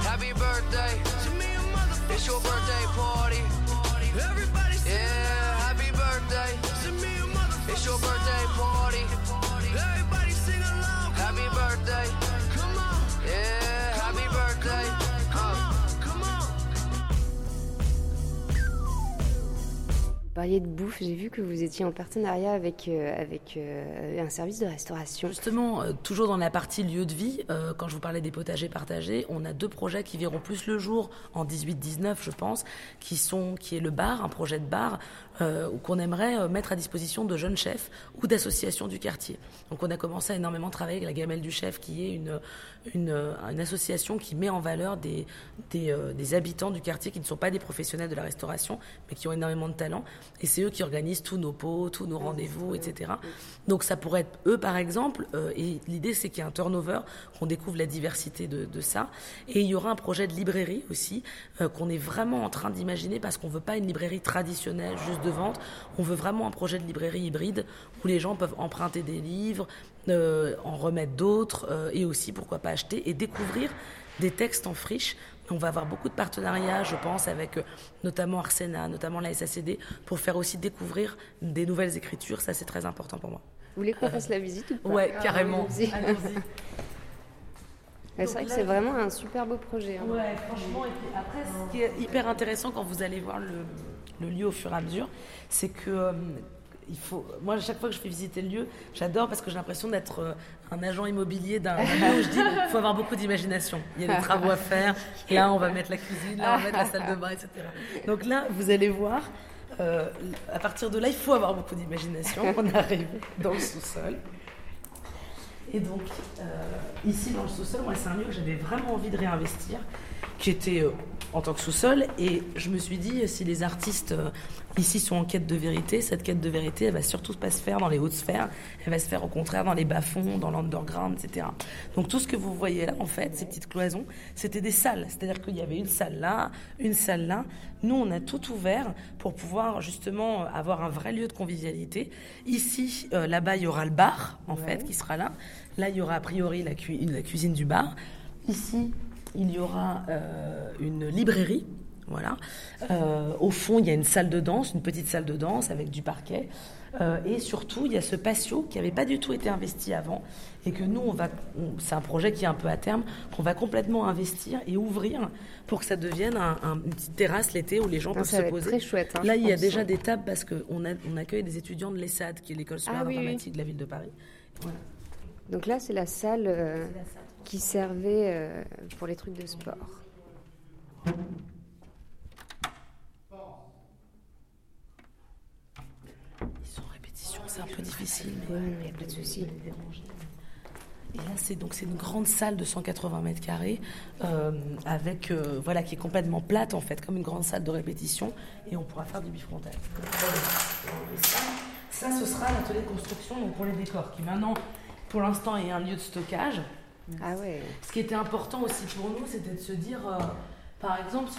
Happy birthday. Send me a It's your birthday party. Everybody birthday. Send me a It's your birthday party.
Parliez de bouffe, j'ai vu que vous étiez en partenariat avec, euh, avec euh, un service de restauration.
Justement, euh, toujours dans la partie lieu de vie, quand je vous parlais des potagers partagés, on a deux projets qui verront plus le jour en 18-19, je pense, qui sont qui est le bar, un projet de bar qu'on aimerait mettre à disposition de jeunes chefs ou d'associations du quartier. Donc on a commencé à énormément travailler avec la Gamelle du Chef, qui est une, une, association qui met en valeur des, des, des habitants du quartier qui ne sont pas des professionnels de la restauration, mais qui ont énormément de talent. Et c'est eux qui organisent tous nos pots, tous nos rendez-vous, etc. Donc ça pourrait être eux, par exemple. euh, et l'idée, c'est qu'il y ait un turnover, qu'on découvre la diversité de, de ça. Et il y aura un projet de librairie aussi, euh, qu'on est vraiment en train d'imaginer, parce qu'on veut pas une librairie traditionnelle, juste de vente. On veut vraiment un projet de librairie hybride, où les gens peuvent emprunter des livres, euh, en remettre d'autres, et aussi, pourquoi pas, acheter et découvrir des textes en friche. On va avoir beaucoup de partenariats, je pense, avec euh, notamment Arsena, notamment la SACD, pour faire aussi découvrir des nouvelles écritures. Ça, c'est très important pour moi.
Vous voulez qu'on fasse la visite ou pas?
Ouais, carrément.
C'est vrai que c'est vraiment un super beau projet. hein.
Ouais, franchement. Et puis après, ce qui est hyper intéressant quand vous allez voir le, le lieu au fur et à mesure, c'est que euh, il faut. Moi, à chaque fois que je fais visiter le lieu, j'adore parce que j'ai l'impression d'être euh, un agent immobilier d'un lieu où je dis il faut avoir beaucoup d'imagination. Il y a des travaux à faire. Là, on va mettre la cuisine, là, on va mettre la salle de bain, etc. Donc là, vous allez voir. euh, à partir de là, il faut avoir beaucoup d'imagination. On arrive dans le sous-sol. Et donc, euh, ici dans le sous-sol, moi, c'est un lieu que j'avais vraiment envie de réinvestir, qui était euh, en tant que sous-sol. Et je me suis dit, si les artistes ici sont en quête de vérité, cette quête de vérité, elle va surtout pas se faire dans les hautes sphères, elle va se faire au contraire dans les bas-fonds, dans l'underground, etc. Donc tout ce que vous voyez là, en fait, ces petites cloisons, c'était des salles. C'est-à-dire qu'il y avait une salle là, une salle là. Nous, on a tout ouvert pour pouvoir justement avoir un vrai lieu de convivialité. Ici, euh, là-bas, il y aura le bar, en fait, qui sera là. Là, il y aura a priori la, cu- la cuisine du bar. Ici, il y aura euh, une librairie Voilà. Euh, au fond, il y a une salle de danse, une petite salle de danse avec du parquet. Euh, et surtout, il y a ce patio qui n'avait pas du tout été investi avant et que nous, on va, c'est un projet qui est un peu à terme, qu'on va complètement investir et ouvrir pour que ça devienne un, un- une petite terrasse l'été où les gens
Ah,
peuvent
ça
se
va être
poser.
très chouette, hein,
Là, il y a déjà des tables parce qu'on on accueille des étudiants de l'ESSAD, qui est l'école scolaire
Ah oui, oui.
dramatique de la ville de Paris. Voilà.
Donc là, c'est la salle euh, qui servait euh, pour les trucs de sport.
Ils sont en répétition, c'est un peu difficile. Mais
il n'y a pas de souci.
Et là, c'est donc c'est une grande salle de 180 mètres carrés, euh, avec euh, voilà qui est complètement plate en fait, comme une grande salle de répétition, et on pourra faire du bifrontal. Ça, ce sera l'atelier de construction donc pour les décors, qui maintenant, pour l'instant, est un lieu de stockage.
Ah ouais.
Ce qui était important aussi pour nous, c'était de se dire, euh, par exemple,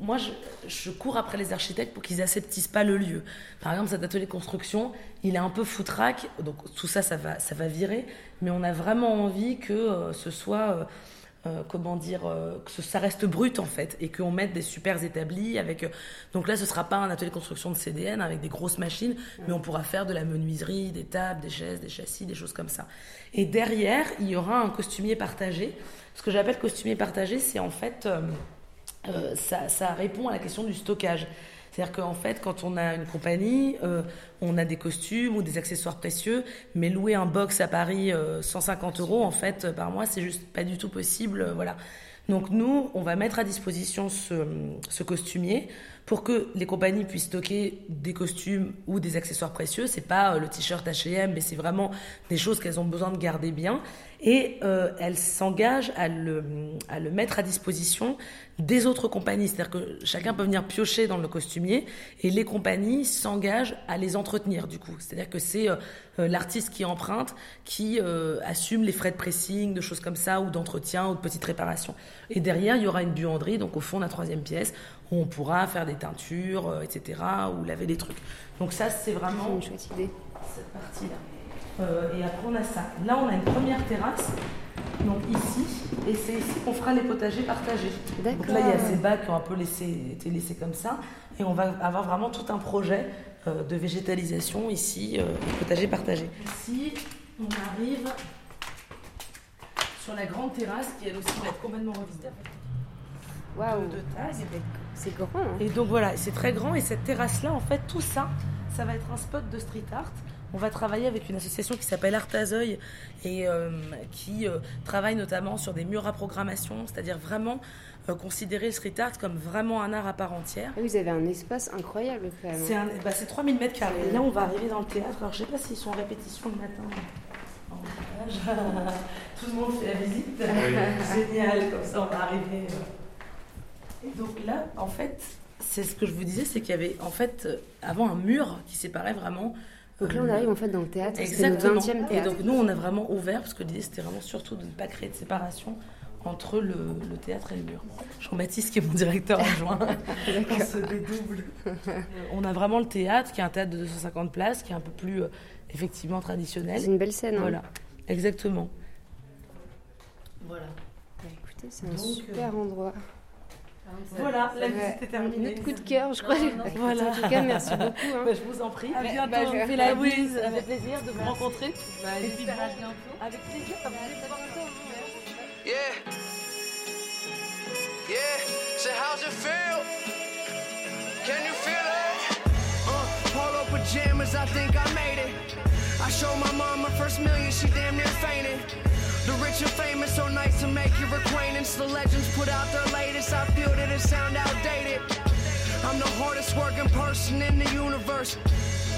moi, je, cours après les architectes pour qu'ils aseptissent pas le lieu. Par exemple, cet atelier construction, il est un peu foutraque, donc tout ça, ça va, ça va virer, mais on a vraiment envie que euh, ce soit, euh, euh, comment dire, que ça reste brut en fait, et qu'on mette des super établis avec. donc là, ce sera pas un atelier construction de CDN avec des grosses machines, mais on pourra faire de la menuiserie, des tables, des chaises, des châssis, des choses comme ça. Et derrière, il y aura un costumier partagé. Ce que j'appelle costumier partagé, c'est en fait, euh, euh, ça, répond à la question du stockage. C'est-à-dire qu'en fait, quand on a une compagnie, euh, on a des costumes ou des accessoires précieux, mais louer un box à Paris euh, 150 euros, en fait, euh, par mois, c'est juste pas du tout possible. euh, voilà. Donc nous, on va mettre à disposition ce costumier pour que les compagnies puissent stocker des costumes ou des accessoires précieux. C'est pas euh, le t-shirt H&M, mais c'est vraiment des choses qu'elles ont besoin de garder bien. Et euh, elles s'engagent à le, à le mettre à disposition des autres compagnies. C'est-à-dire que chacun peut venir piocher dans le costumier et les compagnies s'engagent à les entretenir du coup. C'est-à-dire que c'est euh, euh, l'artiste qui emprunte, qui euh, assume les frais de pressing, de choses comme ça, ou d'entretien, ou de petites réparations. Et derrière, il y aura une buanderie, donc au fond, la troisième pièce, où on pourra faire des teintures, euh, etc., ou laver des trucs. Donc ça, c'est vraiment
une chouette idée.
cette partie-là. Euh, et après, on a ça. Là, on a une première terrasse, donc ici, et c'est ici qu'on fera les potagers partagés. Donc là, il y a ces bacs qui ont un peu laissé, été laissés comme ça, et on va avoir vraiment tout un projet euh, de végétalisation ici, euh, potager partagé. Ici, on arrive sur la grande terrasse qui, elle aussi, va être complètement revisitée.
Waouh.
de taille.
C'est- grand. hein.
Et donc voilà, c'est très grand et cette terrasse-là, en fait, tout ça, ça va être un spot de street art. On va travailler avec une association qui s'appelle Artazoï et euh, qui euh, travaille notamment sur des murs à programmation, c'est-à-dire vraiment euh, considérer le street art comme vraiment un art à part entière.
Ah, Vous avez un espace incroyable quand même.
C'est un- bah, c'est 3000 mètres carrés. Et là, on va arriver dans le théâtre. Alors, je sais pas s'ils sont en répétition le matin. Tout le monde fait la visite. Génial, comme ça, on va arriver. Et donc là, en fait, c'est ce que je vous disais, c'est qu'il y avait en fait euh, avant un mur qui séparait vraiment.
Donc là, on
euh,
arrive en fait dans le théâtre. C'est le
Exactement.
20e
Et
théâtre.
donc nous, on a vraiment ouvert, parce que l'idée, c'était vraiment surtout de ne pas créer de séparation entre le, le théâtre et le mur. Jean-Baptiste, qui est mon directeur adjoint, on se dédouble. Euh, on a vraiment le théâtre, qui est un théâtre de 250 places, qui est un peu plus, euh, effectivement, traditionnel.
C'est une belle scène. hein.
Voilà, exactement. Voilà.
Bah, écoutez, c'est un
Donc,
super endroit.
Voilà, la visite est terminée.
Notre coup de cœur, je crois.
Voilà.
En tout cas, merci beaucoup. hein.
Bah, je vous en prie. À bientôt.
bah, je-
on fait la
oui,
bise. Ça fait plaisir de vous rencontrer. Et puis, bon, Avec plaisir.
Yeah. Yeah. So how's it feel? Can you feel it? Uh, polo pajamas, I think I made it. I showed my mom my first million, she damn near fainted. The rich and famous, so nice to make your acquaintance. The legends put out their latest, I feel that it sound outdated. I'm the hardest working person in the universe.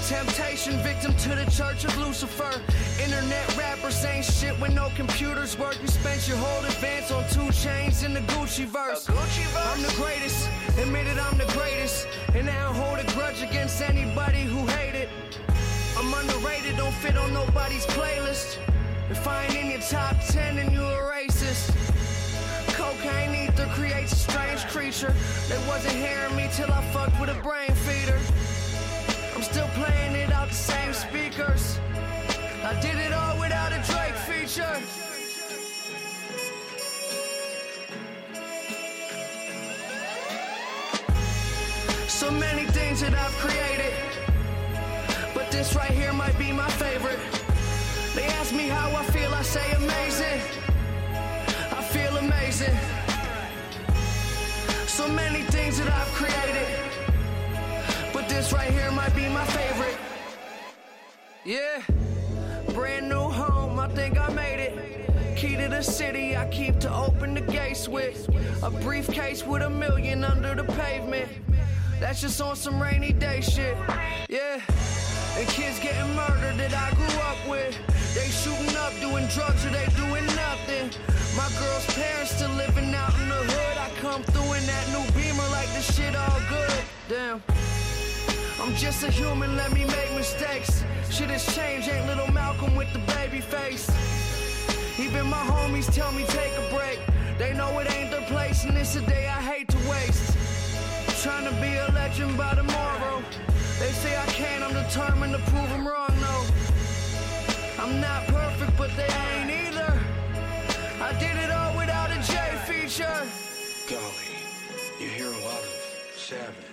Temptation, victim to the church of Lucifer. Internet rappers ain't shit when no computers work. You spent your whole advance on two chains in the Gucci verse. I'm the greatest, admitted I'm the greatest. And I don't hold a grudge against anybody who hate it. I'm underrated, don't fit on nobody's playlist. If I ain't in your top 10, then you a racist. Cocaine ether creates a strange creature. They wasn't hearing me till I fucked with a brain feeder. I'm still playing it out the same speakers. I did it all without a Drake feature. So many things that I've created, but this right here might be my favorite. They ask me how I feel, I say amazing. I feel amazing. So many things that I've created, but this right here might be my favorite. Yeah, brand new home, I think I made it. Key to the city, I keep to open the gates with. A briefcase with a million under the pavement. That's just on some rainy day shit. Yeah. And kids getting murdered that I grew up with. They shooting up, doing drugs, or they doing nothing. My girl's parents still living out in the hood. I come through in that new beamer like this shit all good. Damn. I'm just a human, let me make mistakes. Shit has changed, ain't little Malcolm with the baby face. Even my homies tell me take a break. They know it ain't their place, and it's a day I hate to waste. Trying to be a legend by tomorrow. They say I can't, I'm determined to prove them wrong, no. I'm not perfect, but they ain't either. I did it all without a J feature.
Golly, you hear a lot of savage.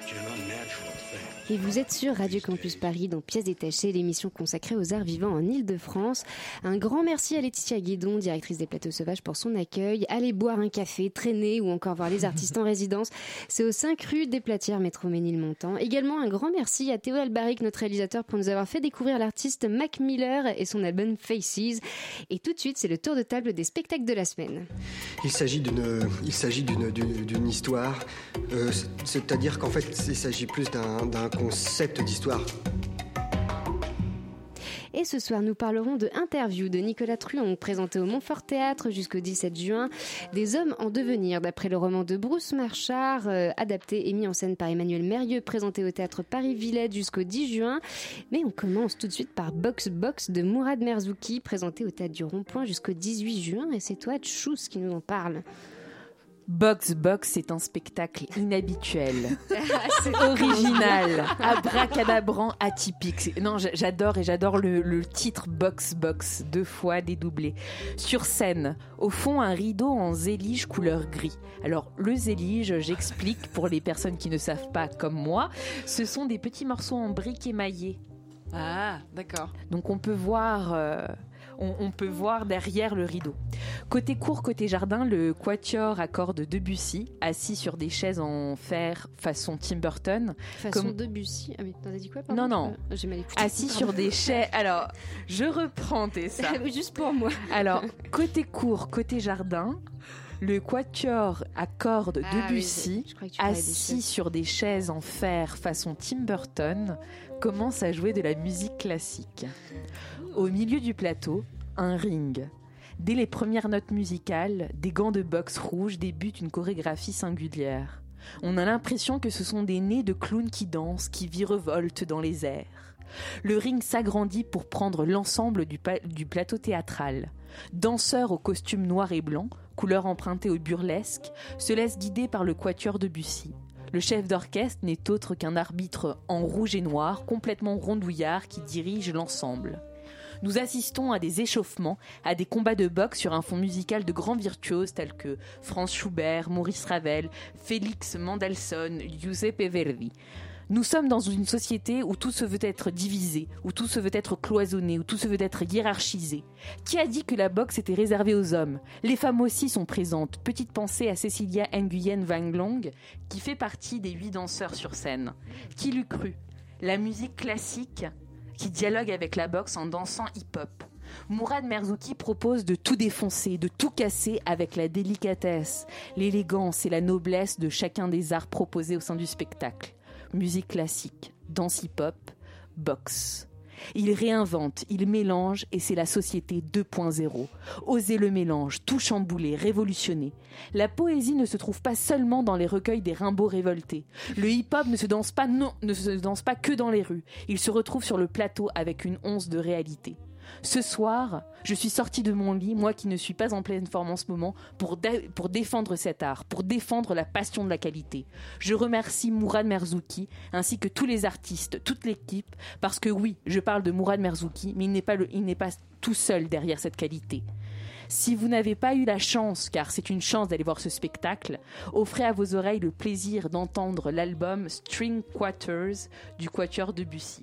Et vous êtes sur Radio Campus Paris dans Pièces détachées, l'émission consacrée aux arts vivants en Ile-de-France. Un grand merci à Laetitia Guédon, directrice des Plateaux Sauvages, pour son accueil. Allez boire un café, traîner ou encore voir les artistes en résidence. C'est aux 5 rue des Platières, métro Ménilmontant. Également un grand merci à Théo Albaric, notre réalisateur, pour nous avoir fait découvrir l'artiste Mac Miller et son album Faces. Et tout de suite, c'est le tour de table des spectacles de la semaine.
Il s'agit d'une, il s'agit d'une, d'une, d'une histoire. Euh, c'est-à-dire qu'en fait, il s'agit plus d'un, concept d'histoire.
Et ce soir, nous parlerons de Interview de Nicolas Truon, présenté au Montfort Théâtre jusqu'au 17 juin. Des hommes en devenir, d'après le roman de Bruce Marchard, euh, adapté et mis en scène par Emmanuel Mérieux, présenté au Théâtre Paris-Villette jusqu'au 10 juin. Mais on commence tout de suite par Box Box de Mourad Merzouki, présenté au Théâtre du Rond-Point jusqu'au 18 juin. Et c'est toi, Tchous, qui nous en parle.
Box Box, c'est un spectacle inhabituel, original, abracadabrant, atypique. Non, j'adore et j'adore le, le titre Box Box, deux fois dédoublé. Sur scène, au fond, un rideau en zélige couleur gris. Alors, le zélige, j'explique pour les personnes qui ne savent pas comme moi, ce sont des petits morceaux en briques émaillées.
Ah, d'accord.
Donc on peut voir, euh, on, on peut voir derrière le rideau. Côté cour, côté jardin, le quatuor à cordes Debussy, assis sur des chaises en fer façon Tim Burton.
Façon
Comme-
Debussy. Ah, mais t'as dit quoi, pardon
Non, non.
Euh, J'ai mal écouté.
Assis sur des chaises. Alors, je reprends tes ça.
Juste pour moi.
Alors, côté cour, côté jardin, le quatuor à cordes
Ah oui,
Debussy,
des
assis sur des chaises en fer façon Tim Burton, commence à jouer de la musique classique. Au milieu du plateau, un ring. Dès les premières notes musicales, des gants de boxe rouges débutent une chorégraphie singulière. On a l'impression que ce sont des nez de clowns qui dansent, qui virevoltent dans les airs. Le ring s'agrandit pour prendre l'ensemble du, plateau théâtral. Danseurs au costume noir et blanc, couleur empruntée au burlesque, se laissent guider par le quatuor de Bussy. Le chef d'orchestre n'est autre qu'un arbitre en rouge et noir, complètement rondouillard, qui dirige l'ensemble. Nous assistons à des échauffements, à des combats de boxe sur un fond musical de grands virtuoses tels que Franz Schubert, Maurice Ravel, Félix Mendelssohn, Giuseppe Verdi. Nous sommes dans une société où tout se veut être divisé, où tout se veut être cloisonné, où tout se veut être hiérarchisé. Qui a dit que la boxe était réservée aux hommes? Les femmes aussi sont présentes. Petite pensée à Cecilia Nguyen Van qui fait partie des huit danseurs sur scène. Qui l'eût cru? La musique classique qui dialogue avec la boxe en dansant hip-hop. Mourad Merzouki propose de tout défoncer, de tout casser avec la délicatesse, l'élégance et la noblesse de chacun des arts proposés au sein du spectacle. Musique classique, danse hip-hop, boxe. Il réinvente, il mélange et c'est la société 2.0. Oser le mélange, tout chambouler, révolutionner. La poésie ne se trouve pas seulement dans les recueils des Rimbaud révoltés. Le hip-hop ne se danse pas non, ne se danse pas que dans les rues. Il se retrouve sur le plateau avec une once de réalité. Ce soir, je suis sortie de mon lit, moi qui ne suis pas en pleine forme en ce moment, pour, dé- pour défendre cet art, pour défendre la passion de la qualité. Je remercie Mourad Merzouki, ainsi que tous les artistes, toute l'équipe, parce que oui, je parle de Mourad Merzouki, mais il n'est pas, le- il n'est pas tout seul derrière cette qualité. Si vous n'avez pas eu la chance, car c'est une chance d'aller voir ce spectacle, offrez à vos oreilles le plaisir d'entendre l'album String Quarters du Quatuor de Bussy.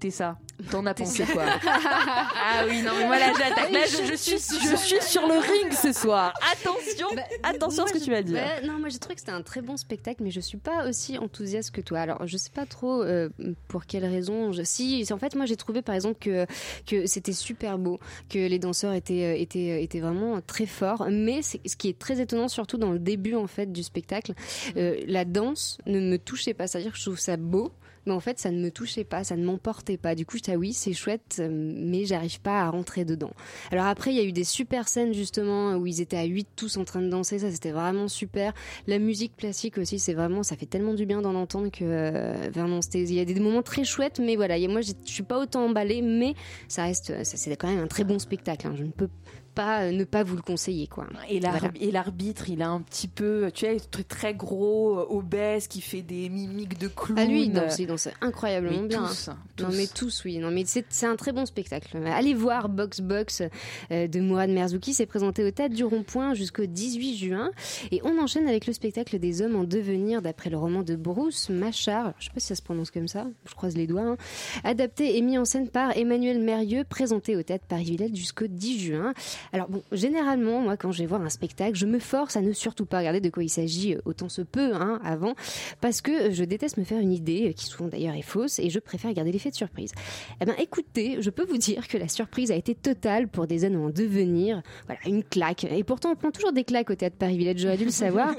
T'es ça T'en as pensé quoi Ah oui, non, mais moi là j'attaque. Là je, je suis, je suis sur le ring ce soir. Attention, attention à ce que tu vas dire.
Bah, non, moi j'ai trouvé que c'était un très bon spectacle, mais je suis pas aussi enthousiaste que toi. Alors je sais pas trop euh, pour quelle raison. Je... Si, en fait, moi j'ai trouvé par exemple que que c'était super beau, que les danseurs étaient euh, étaient euh, étaient vraiment très forts. Mais ce qui est très étonnant, surtout dans le début en fait du spectacle, euh, la danse ne me touchait pas. C'est-à-dire que je trouve ça beau mais en fait ça ne me touchait pas, ça ne m'emportait pas. Du coup, j'étais ah oui, c'est chouette, euh, mais j'arrive pas à rentrer dedans. Alors après, il y a eu des super scènes justement où ils étaient à 8 tous en train de danser, ça c'était vraiment super. La musique classique aussi, c'est vraiment, ça fait tellement du bien d'en entendre que euh, c'était, il y a des moments très chouettes, mais voilà, moi je suis pas autant emballée, mais ça reste, c'est quand même un très bon spectacle. hein. Je ne peux pas euh, ne pas vous le conseiller quoi.
Et
Voilà.
l'arbitre, il a un petit peu, tu sais, très, très gros, euh, obèse, qui fait des mimiques de clown.
Ah lui, il danse, il danse incroyablement
Mais
bien.
tous,
hein.
tous.
Non mais tous, oui. Non mais c'est c'est un très bon spectacle. Allez voir Box Box euh, de Mourad Merzouki. C'est présenté au Théâtre du Rond-Point jusqu'au 18 juin. Et on enchaîne avec le spectacle des hommes en devenir d'après le roman de Bruce Machard. Je sais pas si ça se prononce comme ça. Je croise les doigts. hein. Adapté et mis en scène par Emmanuel Mérieux, présenté au Théâtre Paris-Villette jusqu'au 10 juin. Alors bon, généralement, moi, quand je vais voir un spectacle, je me force à ne surtout pas regarder de quoi il s'agit euh, autant se peut hein, avant, parce que je déteste me faire une idée, euh, qui souvent d'ailleurs est fausse, et je préfère garder l'effet de surprise. Eh ben, écoutez, je peux vous dire que la surprise a été totale pour des hommes en devenir. Voilà, une claque. Et pourtant, on prend toujours des claques au Théâtre Paris-Villette, j'aurais dû le savoir.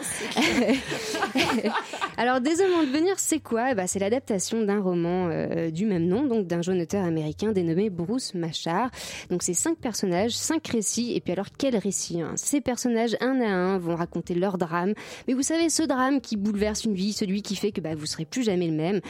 Alors, Des hommes en devenir, c'est quoi? Eh ben, C'est l'adaptation d'un roman euh, du même nom, donc d'un jeune auteur américain dénommé Bruce Machard. Donc, c'est cinq personnages, cinq récits. Et puis alors, quel récit hein? Ces personnages, un à un, vont raconter leur drame. Mais vous savez, ce drame qui bouleverse une vie, celui qui fait que bah, vous serez plus jamais le même.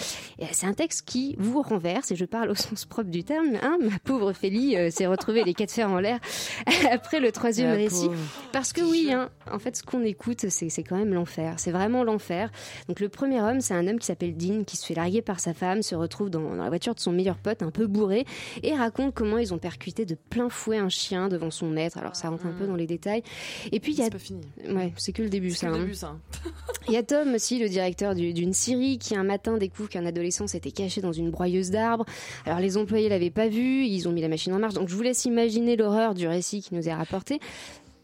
Euh, C'est un texte qui vous renverse, et je parle au sens propre du terme. Hein Ma pauvre Félie euh, s'est retrouvée les quatre fers en l'air après le troisième
La
récit.
pauvre.
Parce que oui, hein, en fait, ce qu'on écoute, c'est c'est quand même l'enfer. C'est vraiment l'enfer. Donc le premier homme, c'est un homme qui s'appelle Dean, qui se fait larguer par sa femme, se retrouve dans, dans la voiture de son meilleur pote, un peu bourré, et raconte comment ils ont percuté de plein fouet un chien devant son Alors ça rentre un peu dans les détails. Et puis il y a...
C'est pas fini.
Ouais, c'est que le début, ça.
le
hein.
début, ça.
Il y a Tom aussi, le directeur du- d'une série, qui un matin découvre qu'un adolescent s'était caché dans une broyeuse d'arbres. Alors les employés l'avaient pas vu, ils ont mis la machine en marche. Donc je vous laisse imaginer l'horreur du récit qui nous est rapporté.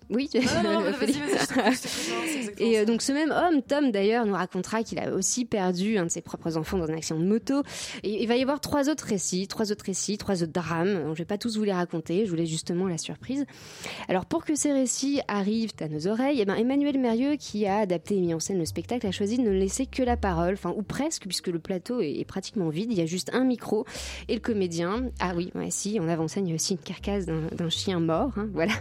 Oui, Et donc ce même homme, Tom d'ailleurs, nous racontera qu'il a aussi perdu un de ses propres enfants dans un accident de moto. Et il va y avoir trois autres récits, trois autres récits, trois autres drames. Donc, je vais pas tous vous les raconter, je voulais justement la surprise. Alors pour que ces récits arrivent à nos oreilles, eh ben, Emmanuel Mérieux, qui a adapté et mis en scène le spectacle, a choisi de ne laisser que la parole, enfin ou presque, puisque le plateau est, est pratiquement vide. Il y a juste un micro et le comédien. Ah oui, ouais, si, en avant-scène, il y a aussi une carcasse d'un chien mort, hein, voilà.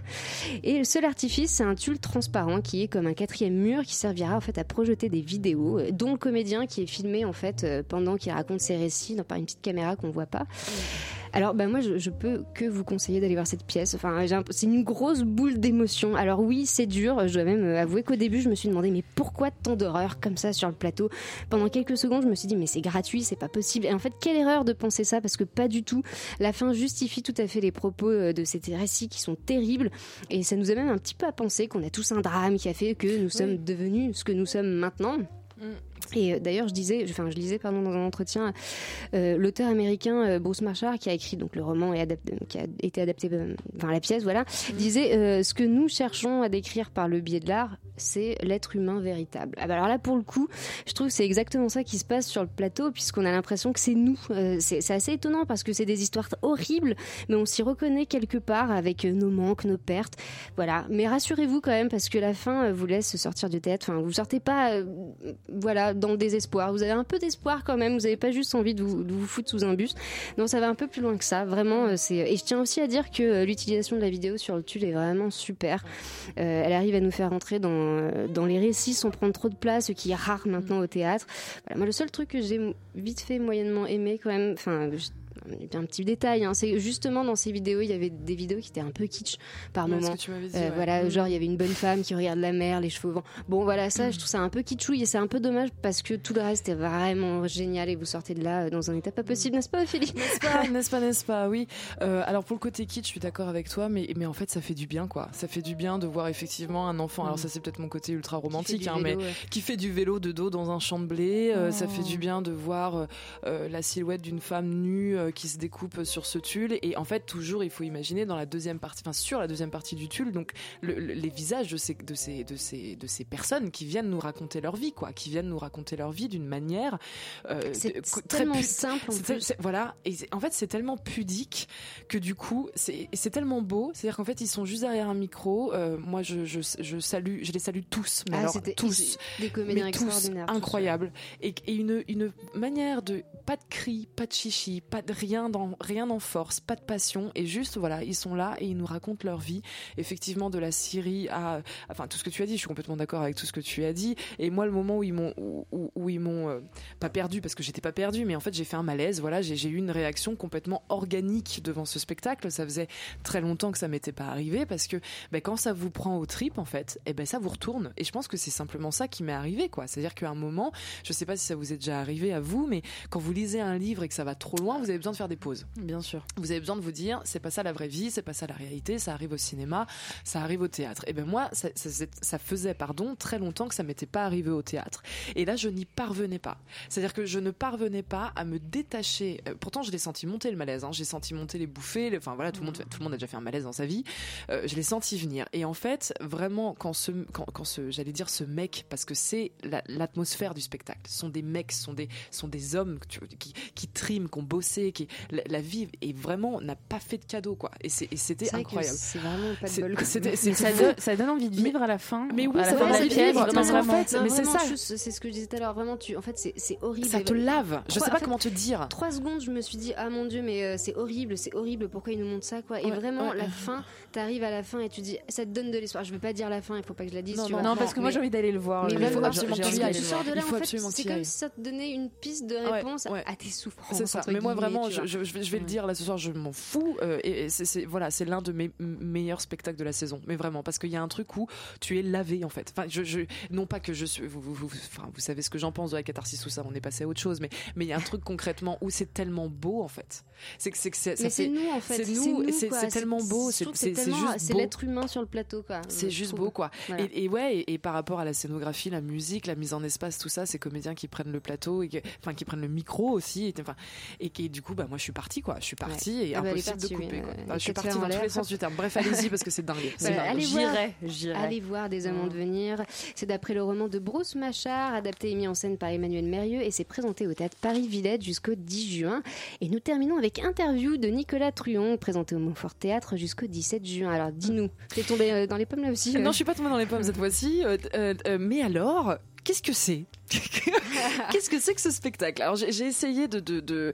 Et seul artifice, c'est un tulle transparent qui est comme un quatrième mur qui servira en fait à projeter des vidéos, euh, dont le comédien qui est filmé en fait euh, pendant qu'il raconte ses récits par une petite caméra qu'on voit pas. Alors, bah, moi, je, je peux que vous conseiller d'aller voir cette pièce. Enfin, un- c'est une grosse boule d'émotion. Alors oui, c'est dur. Je dois même euh, avouer qu'au début, je me suis demandé, mais pourquoi tant d'horreur comme ça sur le plateau? Pendant quelques secondes, je me suis dit, mais c'est gratuit, c'est pas possible. Et en fait, quelle erreur de penser ça Parce que pas du tout. La fin justifie tout à fait les propos euh, de ces récits qui sont terribles. Et ça nous amène un petit peu à penser qu'on a tous un drame qui a fait que nous sommes devenus ce que nous sommes maintenant. Et euh, d'ailleurs, je disais, enfin, je lisais pardon dans un entretien euh, l'auteur américain euh, Bruce Marchard qui a écrit donc le roman et adapté, qui a été adapté, enfin la pièce, voilà, disait euh, ce que nous cherchons à décrire par le biais de l'art, c'est l'être humain véritable. Ah bah alors là, pour le coup, je trouve que c'est exactement ça qui se passe sur le plateau, puisqu'on a l'impression que c'est nous. Euh, c'est assez étonnant parce que c'est des histoires horribles, mais on s'y reconnaît quelque part avec nos manques, nos pertes, voilà. Mais rassurez-vous quand même parce que la fin vous laisse sortir du théâtre. Enfin, vous sortez pas, euh, dans le désespoir. Vous avez un peu d'espoir quand même. Vous n'avez pas juste envie de vous, foutre sous un bus. Non, ça va un peu plus loin que ça. Vraiment, euh, c'est. Et je tiens aussi à dire que euh, l'utilisation de la vidéo sur le tulle est vraiment super. Euh, elle arrive à nous faire entrer dans, dans les récits sans prendre trop de place, ce qui est rare maintenant au théâtre. Voilà, moi, le seul truc que j'ai vite fait moyennement aimé quand même, enfin. Je- un, un petit détail. Hein. C'est justement dans ces vidéos, il y avait des vidéos qui étaient un peu kitsch par
Ouais,
moment. Euh,
ouais.
Voilà,
Mm.
genre il y avait une bonne femme qui regarde la mer, les cheveux au vent. Bon, voilà, ça, je trouve ça un peu kitschouille et c'est un peu dommage parce que tout le reste est vraiment génial et vous sortez de là euh, dans un état pas possible, n'est-ce pas, Ophélie?
N'est-ce pas, n'est-ce pas, n'est-ce pas, oui. Euh, alors pour le côté kit, je suis d'accord avec toi, mais, mais en fait ça fait du bien, quoi. Ça fait du bien de voir effectivement un enfant. Alors ça c'est peut-être mon côté ultra romantique, hein,
vélo,
mais
ouais.
qui fait du vélo de dos dans un champ de blé. Euh, Ça
Oh.
fait du bien de voir euh, euh, la silhouette d'une femme nue euh, qui se découpe sur ce tulle. Et en fait toujours, il faut imaginer dans la deuxième partie, enfin sur la deuxième partie du tulle, donc le- le- les visages de ces, de ces, de ces, de ces personnes qui viennent nous raconter leur vie, quoi, qui viennent nous raconter leur vie d'une manière euh,
C'est tellement simple en plus.
voilà, et en fait c'est tellement pudique que du coup c'est tellement beau, c'est-à-dire qu'en fait ils sont juste derrière un micro. euh, moi je, je, je salue, je les salue tous, mais
Ah,
alors
c'était-
tous,
des comédiens
mais tous incroyables, et, et une, une manière de pas de cris, pas de chichi, pas de rien dans rien en force, pas de passion, et juste voilà ils sont là et ils nous racontent leur vie, effectivement de la Syrie à, enfin tout ce que tu as dit, je suis complètement d'accord avec tout ce que tu as dit, et moi le moment où ils m'ont où, ils m'ont euh, pas perdu parce que j'étais pas perdu mais en fait j'ai fait un malaise. Voilà j'ai eu une réaction complètement organique devant ce spectacle. Ça faisait très longtemps que ça m'était pas arrivé parce que ben, quand ça vous prend au trip en fait et ben ça vous retourne. Et je pense que c'est simplement ça qui m'est arrivé quoi. C'est à dire qu'à un moment je sais pas si ça vous est déjà arrivé à vous mais quand vous lisez un livre et que ça va trop loin vous avez besoin de faire des pauses.
Bien sûr.
vous avez besoin de vous dire c'est pas ça la vraie vie c'est pas ça la réalité ça arrive au cinéma ça arrive au théâtre. Et ben moi ça, ça, ça faisait pardon très longtemps que ça m'était pas arrivé au théâtre. Et là je n'y parvenais pas. C'est à dire que je ne parvenais pas à me détacher Euh, pourtant je l'ai senti monter le malaise hein. j'ai senti monter les bouffées enfin voilà tout le monde tout le monde a déjà fait un malaise dans sa vie. Euh, je l'ai senti venir. Et en fait vraiment quand ce quand, quand ce j'allais dire ce mec parce que c'est la- l'atmosphère du spectacle. Ce sont des mecs ce sont des ce sont des hommes qui qui triment qui ont bossé qui la, la vie est vraiment n'a pas fait de cadeau quoi et c'était incroyable
c'est vraiment pas de bol,
ça, donne, ça donne envie de vivre à la fin.
Mais oui,
à la
ça
fin de la
envie de
pièce,
vivre.
vraiment,
en fait, mais c'est ça.
C'est ce que je disais tout à l'heure. Vraiment, tu, en fait, c'est horrible.
Ça te lave. Je sais pas comment te dire.
Trois secondes, je me suis dit ah mon dieu, mais euh, c'est horrible, c'est horrible. Pourquoi ils nous montrent ça, quoi Et vraiment, la fin, t'arrives à la fin et tu dis, ça te donne de l'espoir. Je veux pas dire la fin, il faut pas que je la dise.
Non, parce que moi, j'ai envie d'aller le voir,
Mais
faut absolument que
envie
tu
sors de là, en fait,
absolument
c'est comme si ça te donnait une piste de réponse à tes souffrances.
C'est ça. Mais moi vraiment, je,
vois.
je- je vais le dire là ce soir, je m'en fous. euh, et et c'est voilà, c'est l'un de mes meilleurs spectacles de la saison. Mais vraiment, parce qu'il y a un truc où tu es lavé en fait. Enfin, je, je- non pas que je suis. Vous, vous, vous- enfin, vous savez ce que j'en pense de la catharsis tout ça. On est passé à autre chose. Mais mais il y a un truc concrètement où c'est tellement beau en fait. C'est que c'est que
nous en fait.
C'est nous. C'est tellement beau. C'est juste
l'être humain sur le plateau, quoi.
C'est juste beau quoi.
Voilà.
Et, et ouais, et, et par rapport à la scénographie, la musique, la mise en espace, tout ça, ces comédiens qui prennent le plateau et que- enfin qui prennent le micro aussi, et, enfin et qui du coup bah moi je suis partie quoi, je suis partie et
Ah bah,
impossible
partie,
de couper
oui,
quoi.
euh,
Enfin, je suis partie
en
dans tous les sens du terme. Bref, allez-y parce que c'est dingue.
Voilà,
dingue.
allez
J'irai, j'irai.
allez voir Des Amants de venir. C'est d'après le roman de Bruce Machard, adapté et mis en scène par Emmanuel Mérieux, et c'est présenté au théâtre Paris Villette jusqu'au 10 juin. Et nous terminons avec interview de Nicolas Truon, présenté au Montfort Théâtre jusqu'au 17 juin. Alors dis-nous, t'es tombé euh, dans les pommes là aussi euh
Non, je suis pas tombée dans les pommes cette fois-ci. euh, euh, euh, mais alors, qu'est-ce que c'est? Qu'est-ce que c'est que ce spectacle? Alors j'ai essayé de,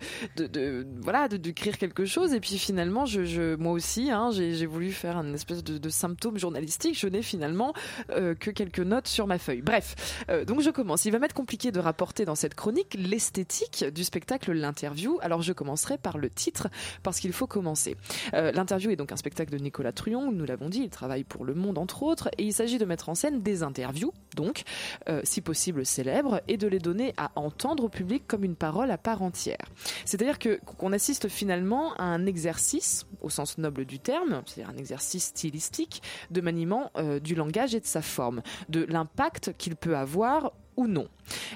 voilà de d'écrire quelque chose et puis finalement je, moi aussi hein, j'ai voulu faire un espèce de, symptôme journalistique. Je n'ai finalement euh, que quelques notes sur ma feuille. Bref, euh, donc je commence. Il va m'être compliqué de rapporter dans cette chronique l'esthétique du spectacle, l'interview. Alors je commencerai par le titre parce qu'il faut commencer. Euh, l'interview est donc un spectacle de Nicolas Truon. Nous l'avons dit, il travaille pour Le Monde entre autres et il s'agit de mettre en scène des interviews, donc si possible célèbres, et de les donner à entendre au public comme une parole à part entière. C'est-à-dire que qu'on assiste finalement à un exercice, au sens noble du terme, c'est-à-dire un exercice stylistique, de maniement euh, du langage et de sa forme, de l'impact qu'il peut avoir ou non.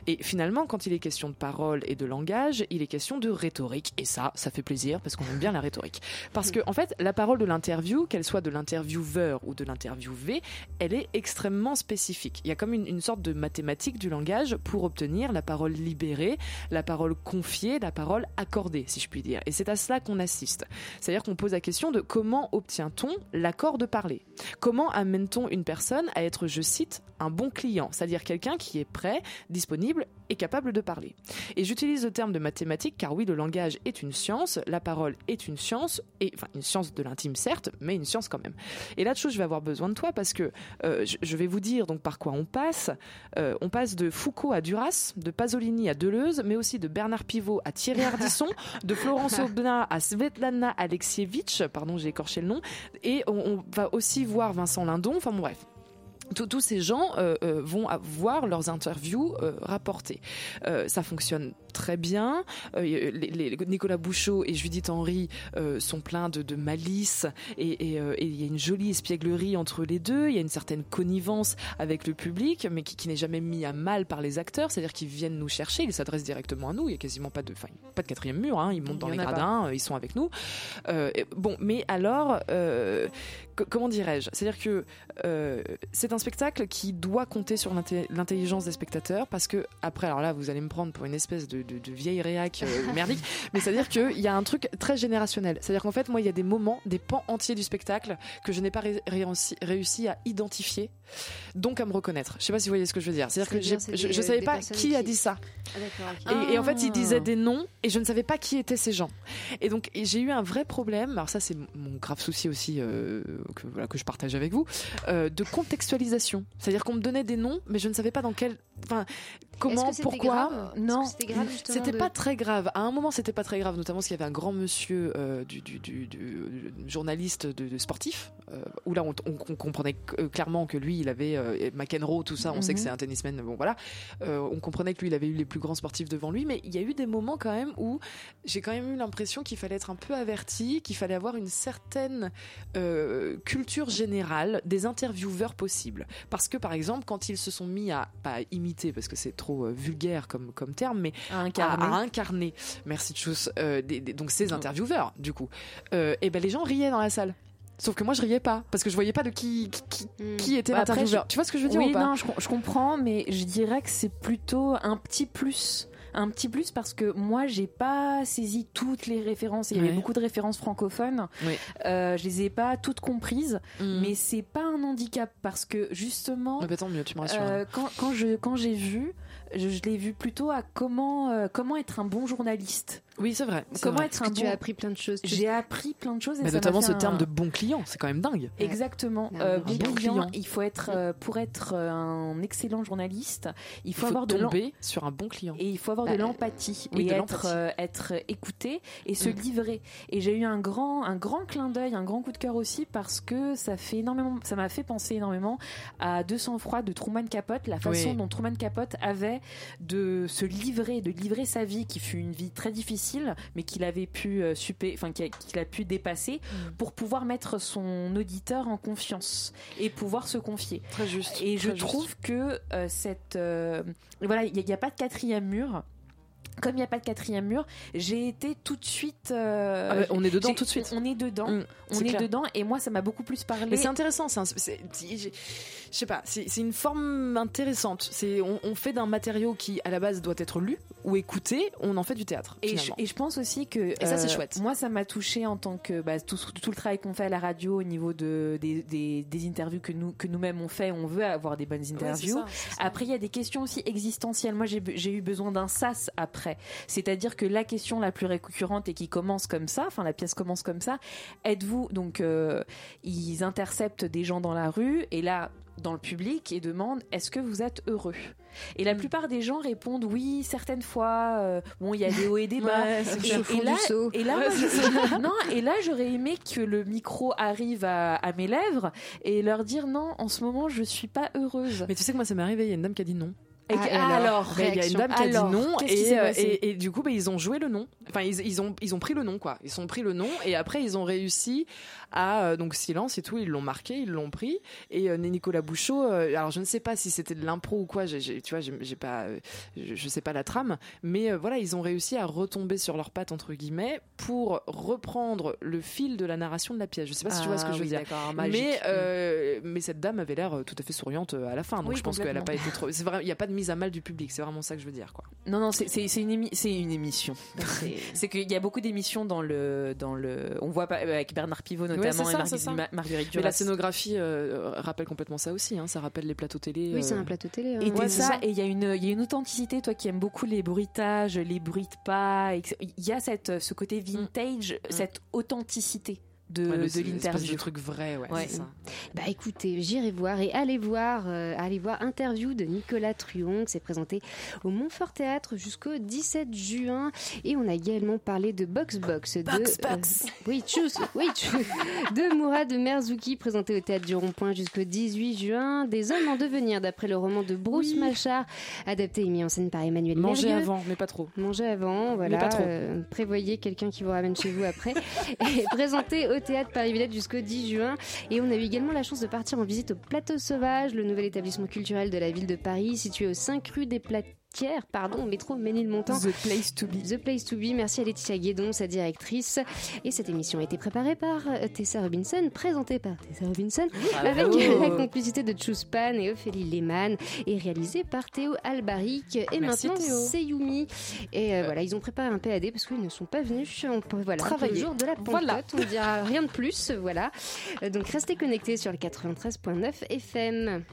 Et finalement, quand il est question de parole et de langage, il est question de rhétorique. Et ça, ça fait plaisir parce qu'on aime bien la rhétorique. Parce que, en fait, la parole de l'interview, qu'elle soit de l'intervieweur ou de l'interviewé, elle est extrêmement spécifique. Il y a comme une, une sorte de mathématique du langage pour obtenir la parole libérée, la parole confiée, la parole accordée, si je puis dire. Et c'est à cela qu'on assiste. C'est-à-dire qu'on pose la question de comment obtient-on l'accord de parler? Comment amène-t-on une personne à être, je cite, un bon client? C'est-à-dire quelqu'un qui est prêt, disponible et capable de parler. Et j'utilise le terme de mathématiques car oui, le langage est une science, la parole est une science, et enfin une science de l'intime certes, mais une science quand même. Et là-dessus, je vais avoir besoin de toi parce que euh, je, je vais vous dire donc par quoi on passe. Euh, on passe de Foucault à Duras, de Pasolini à Deleuze, mais aussi de Bernard Pivot à Thierry Ardisson, de Florence Aubenas à Svetlana Alexievitch, pardon, j'ai écorché le nom, et on, on va aussi voir Vincent Lindon. Enfin bon, bref. Tous- ces gens euh, euh, vont voir leurs interviews euh, rapportées. Ça fonctionne très bien. Les, les- Nicolas Bouchot et Judith Henry sont pleins de, de malice et il y a une jolie espièglerie entre les deux. Il y a une certaine connivence avec le public, mais qui, qui n'est jamais mis à mal par les acteurs. C'est-à-dire qu'ils viennent nous chercher, ils s'adressent directement à nous. Il y a quasiment pas de, enfin, pas de quatrième mur. hein. Ils montent dans les gradins, ils sont avec nous. Et- bon, mais alors, co- comment dirais-je? C'est-à-dire que c'est un spectacle qui doit compter sur l'intelligence des spectateurs parce que après, alors là, vous allez me prendre pour une espèce de, de- de vieille réac euh, merdique, mais c'est-à-dire qu'il y a un truc très générationnel. C'est-à-dire qu'en fait, moi, il y a des moments, des pans entiers du spectacle que je n'ai pas ré- réussi, réussi à identifier, donc à me reconnaître. Je sais pas si vous voyez ce que je veux dire. C'est-à-dire que je, savais pas qui a dit ça.
Ah.
Et, et en fait, il
Ah.
disait des noms et je ne savais pas qui étaient ces gens. Et donc, j'ai eu un vrai problème. Alors ça, c'est mon grave souci aussi euh, que voilà que je partage avec vous euh, de C'est-à-dire qu'on me donnait des noms, mais je ne savais pas dans quel, enfin, comment, pourquoi.
grave? Que c'était de-
pas très grave. À un moment, c'était pas très grave, notamment parce qu'il y avait un grand monsieur euh, du, du, du- du- journaliste de, de sportif, euh, où là, on, on- on comprenait euh, clairement que lui, il avait euh, McEnroe, tout ça. On sait que
Mhm.
c'est un tennisman. Bon, voilà. On comprenait que lui, il avait eu les plus grands sportifs devant lui, mais il y a eu des moments quand même où j'ai quand même eu l'impression qu'il fallait être un peu averti, qu'il fallait avoir une certaine culture générale des intervieweurs possibles. Parce que, par exemple, quand ils se sont mis à imiter, parce que c'est trop euh, vulgaire comme, comme terme, mais
À incarner.
à, à incarner, merci Tchous, euh, des- des- donc ces intervieweurs, du coup, euh, et ben les gens riaient dans la salle. Sauf que moi je riais pas parce que je voyais pas de qui qui, qui- qui était
Bah,
l'intervieweur. Tu vois ce que je veux dire
Oui,
ou pas
non, je, je comprends, mais je dirais que c'est plutôt un petit plus. Un petit plus parce que moi, j'ai pas saisi toutes les références. Il y
Ouais.
avait beaucoup de références francophones. Euh, je les ai pas toutes comprises,
Mhm.
mais c'est pas un handicap parce que justement,
Ah bah, tant mieux, tu me rassures.
euh, quand, quand je quand j'ai vu, je, je l'ai vu plutôt à comment euh, comment être un bon journaliste.
Oui, c'est vrai.
Comment
vrai.
être un bon.
Tu as appris plein de choses. tu-
J'ai appris plein de choses. Et
Mais
ça m'a
notamment ce
un-
terme de bon client, c'est quand même dingue.
Exactement.
Un
Euh,
bon
bon
client.
client, il faut être euh, pour être euh, un excellent journaliste, il
Il
faut, avoir de
tomber sur un bon client.
et il faut avoir
Bah,
de l'empathie
oui,
et
de
être euh, être écouté et se
Mm.
livrer. Et j'ai eu un grand un grand clin d'œil, un grand coup de cœur aussi parce que ça fait énormément ça m'a fait penser énormément à 200 froid de Truman Capote, la façon
Oui.
dont Truman Capote avait de se livrer, de livrer sa vie qui fut une vie très difficile mais qu'il avait pu euh, supé- enfin qu'il a, qu'il a pu dépasser
Mm.
pour pouvoir mettre son auditeur en confiance et pouvoir se confier.
Très juste.
Et je
juste.
trouve que euh, cette euh, voilà, il n'y a, pas de quatrième mur. Comme il n'y a pas de quatrième mur, j'ai été tout de suite. euh,
Ah ouais, on est dedans tout de suite.
On est dedans.
Mm,
on est dedans. Et moi, ça m'a beaucoup plus parlé.
Mais c'est intéressant, je sais pas, c'est une forme intéressante. C'est on, on fait d'un matériau qui à la base doit être lu ou écouté, on en fait du théâtre.
Et je,
finalement.
et je pense aussi que
Et ça, c'est
euh,
chouette.
Moi, ça m'a touché en tant que bah, tout, tout le travail qu'on fait à la radio au niveau de des, des, des interviews que nous que nous-mêmes on fait. On veut avoir des bonnes interviews.
ça.
Après, il y a des questions aussi existentielles. Moi, j'ai eu besoin d'un sas après. C'est-à-dire que la question la plus récurrente et qui commence comme ça, enfin la pièce commence comme ça. Êtes-vous donc euh, ils interceptent des gens dans la rue et là dans le public et demandent est-ce que vous êtes heureux? Et la plupart des gens répondent oui certaines fois euh, bon il y a des hauts et des bas.
Ouais,
et, là, et là
Ouais,
je- non et là j'aurais aimé que le micro arrive à, à mes lèvres et leur dire non en ce moment je suis pas heureuse.
Mais tu sais que moi ça m'est arrivé, il y a une dame qui a dit non.
Et
Ah, et alors
alors,
Ben, Il y a une dame qui a dit non et, euh, et, et du coup ben, ils ont joué le nom. Enfin ils, ils ont ils ont pris le nom quoi. Ils ont pris le nom et après ils ont réussi à euh, donc silence et tout ils l'ont marqué ils l'ont pris et euh, Nicolas Bouchot euh, alors je ne sais pas si c'était de l'impro ou quoi tu vois j'ai pas je, je sais pas la trame mais voilà ils ont réussi à retomber sur leurs pattes entre guillemets pour reprendre le fil de la narration de la pièce. Je sais pas si tu vois ce que
Ah
je veux dire. Mais euh, cette dame avait l'air tout à fait souriante à la fin donc
Oui,
je pense qu'elle a pas été trop c'est vrai il y a pas de mise à mal du public. C'est vraiment ça que je veux dire, quoi.
Non, non, c'est une, émi- c'est une émission. c'est qu'il y a beaucoup d'émissions dans le, dans le. On voit pas, avec Bernard Pivot notamment et Marguerite,
ça. Mais la scénographie euh, rappelle complètement ça aussi. hein. Ça rappelle les plateaux télé.
Oui, c'est
euh,
un plateau télé. hein.
Et
Ouais,
ça,
ça.
et il y, a une- il y a une authenticité, toi qui aimes beaucoup les bruitages, les bruits de pas, il y a cette, ce côté vintage, cette authenticité de,
ouais,
de l'interview.
de truc vrai, ouais,
Ouais.
c'est ça.
Bah écoutez, j'irai voir et allez voir, euh, allez voir interview de Nicolas Truon qui s'est présenté au Montfort Théâtre jusqu'au 17 juin et on a également parlé de Box Box de
Box Box.
euh, oui, tchuss, oui, tchuss, de Mourad Merzouki présenté au théâtre du Rond-Point jusqu'au 18 juin, des hommes en devenir d'après le roman de Bruce Machard adapté et mis en scène par Emmanuel
Manger
Mergueux.
avant, mais pas trop.
Manger avant, voilà.
pas trop.
euh, prévoyez quelqu'un qui vous ramène chez vous après. et présenté au théâtre Paris-Villette jusqu'au 10 juin. Et on a eu également la chance de partir en visite au Plateau Sauvage, le nouvel établissement culturel de la ville de Paris, situé aux 5 rue des Pardon, métro Ménilmontant.
The place to be.
The Place to Be. Merci à Laetitia Guédon, sa directrice. Et cette émission a été préparée par euh, Tessa Robinson, présentée par Tessa Robinson, avec la complicité de Chuspan et Ophélie Lehmann, et réalisée par Théo Albaric. Et
Merci,
maintenant,
Théo.
c'est Yumi. Et euh, voilà, ils ont préparé un PAD parce qu'ils ne sont pas venus. On peut, voilà,
Travailler.
le jour de la Pentecôte.
Voilà.
On ne dira rien de plus. Voilà. Euh, Donc restez connectés sur le 93.9 FM.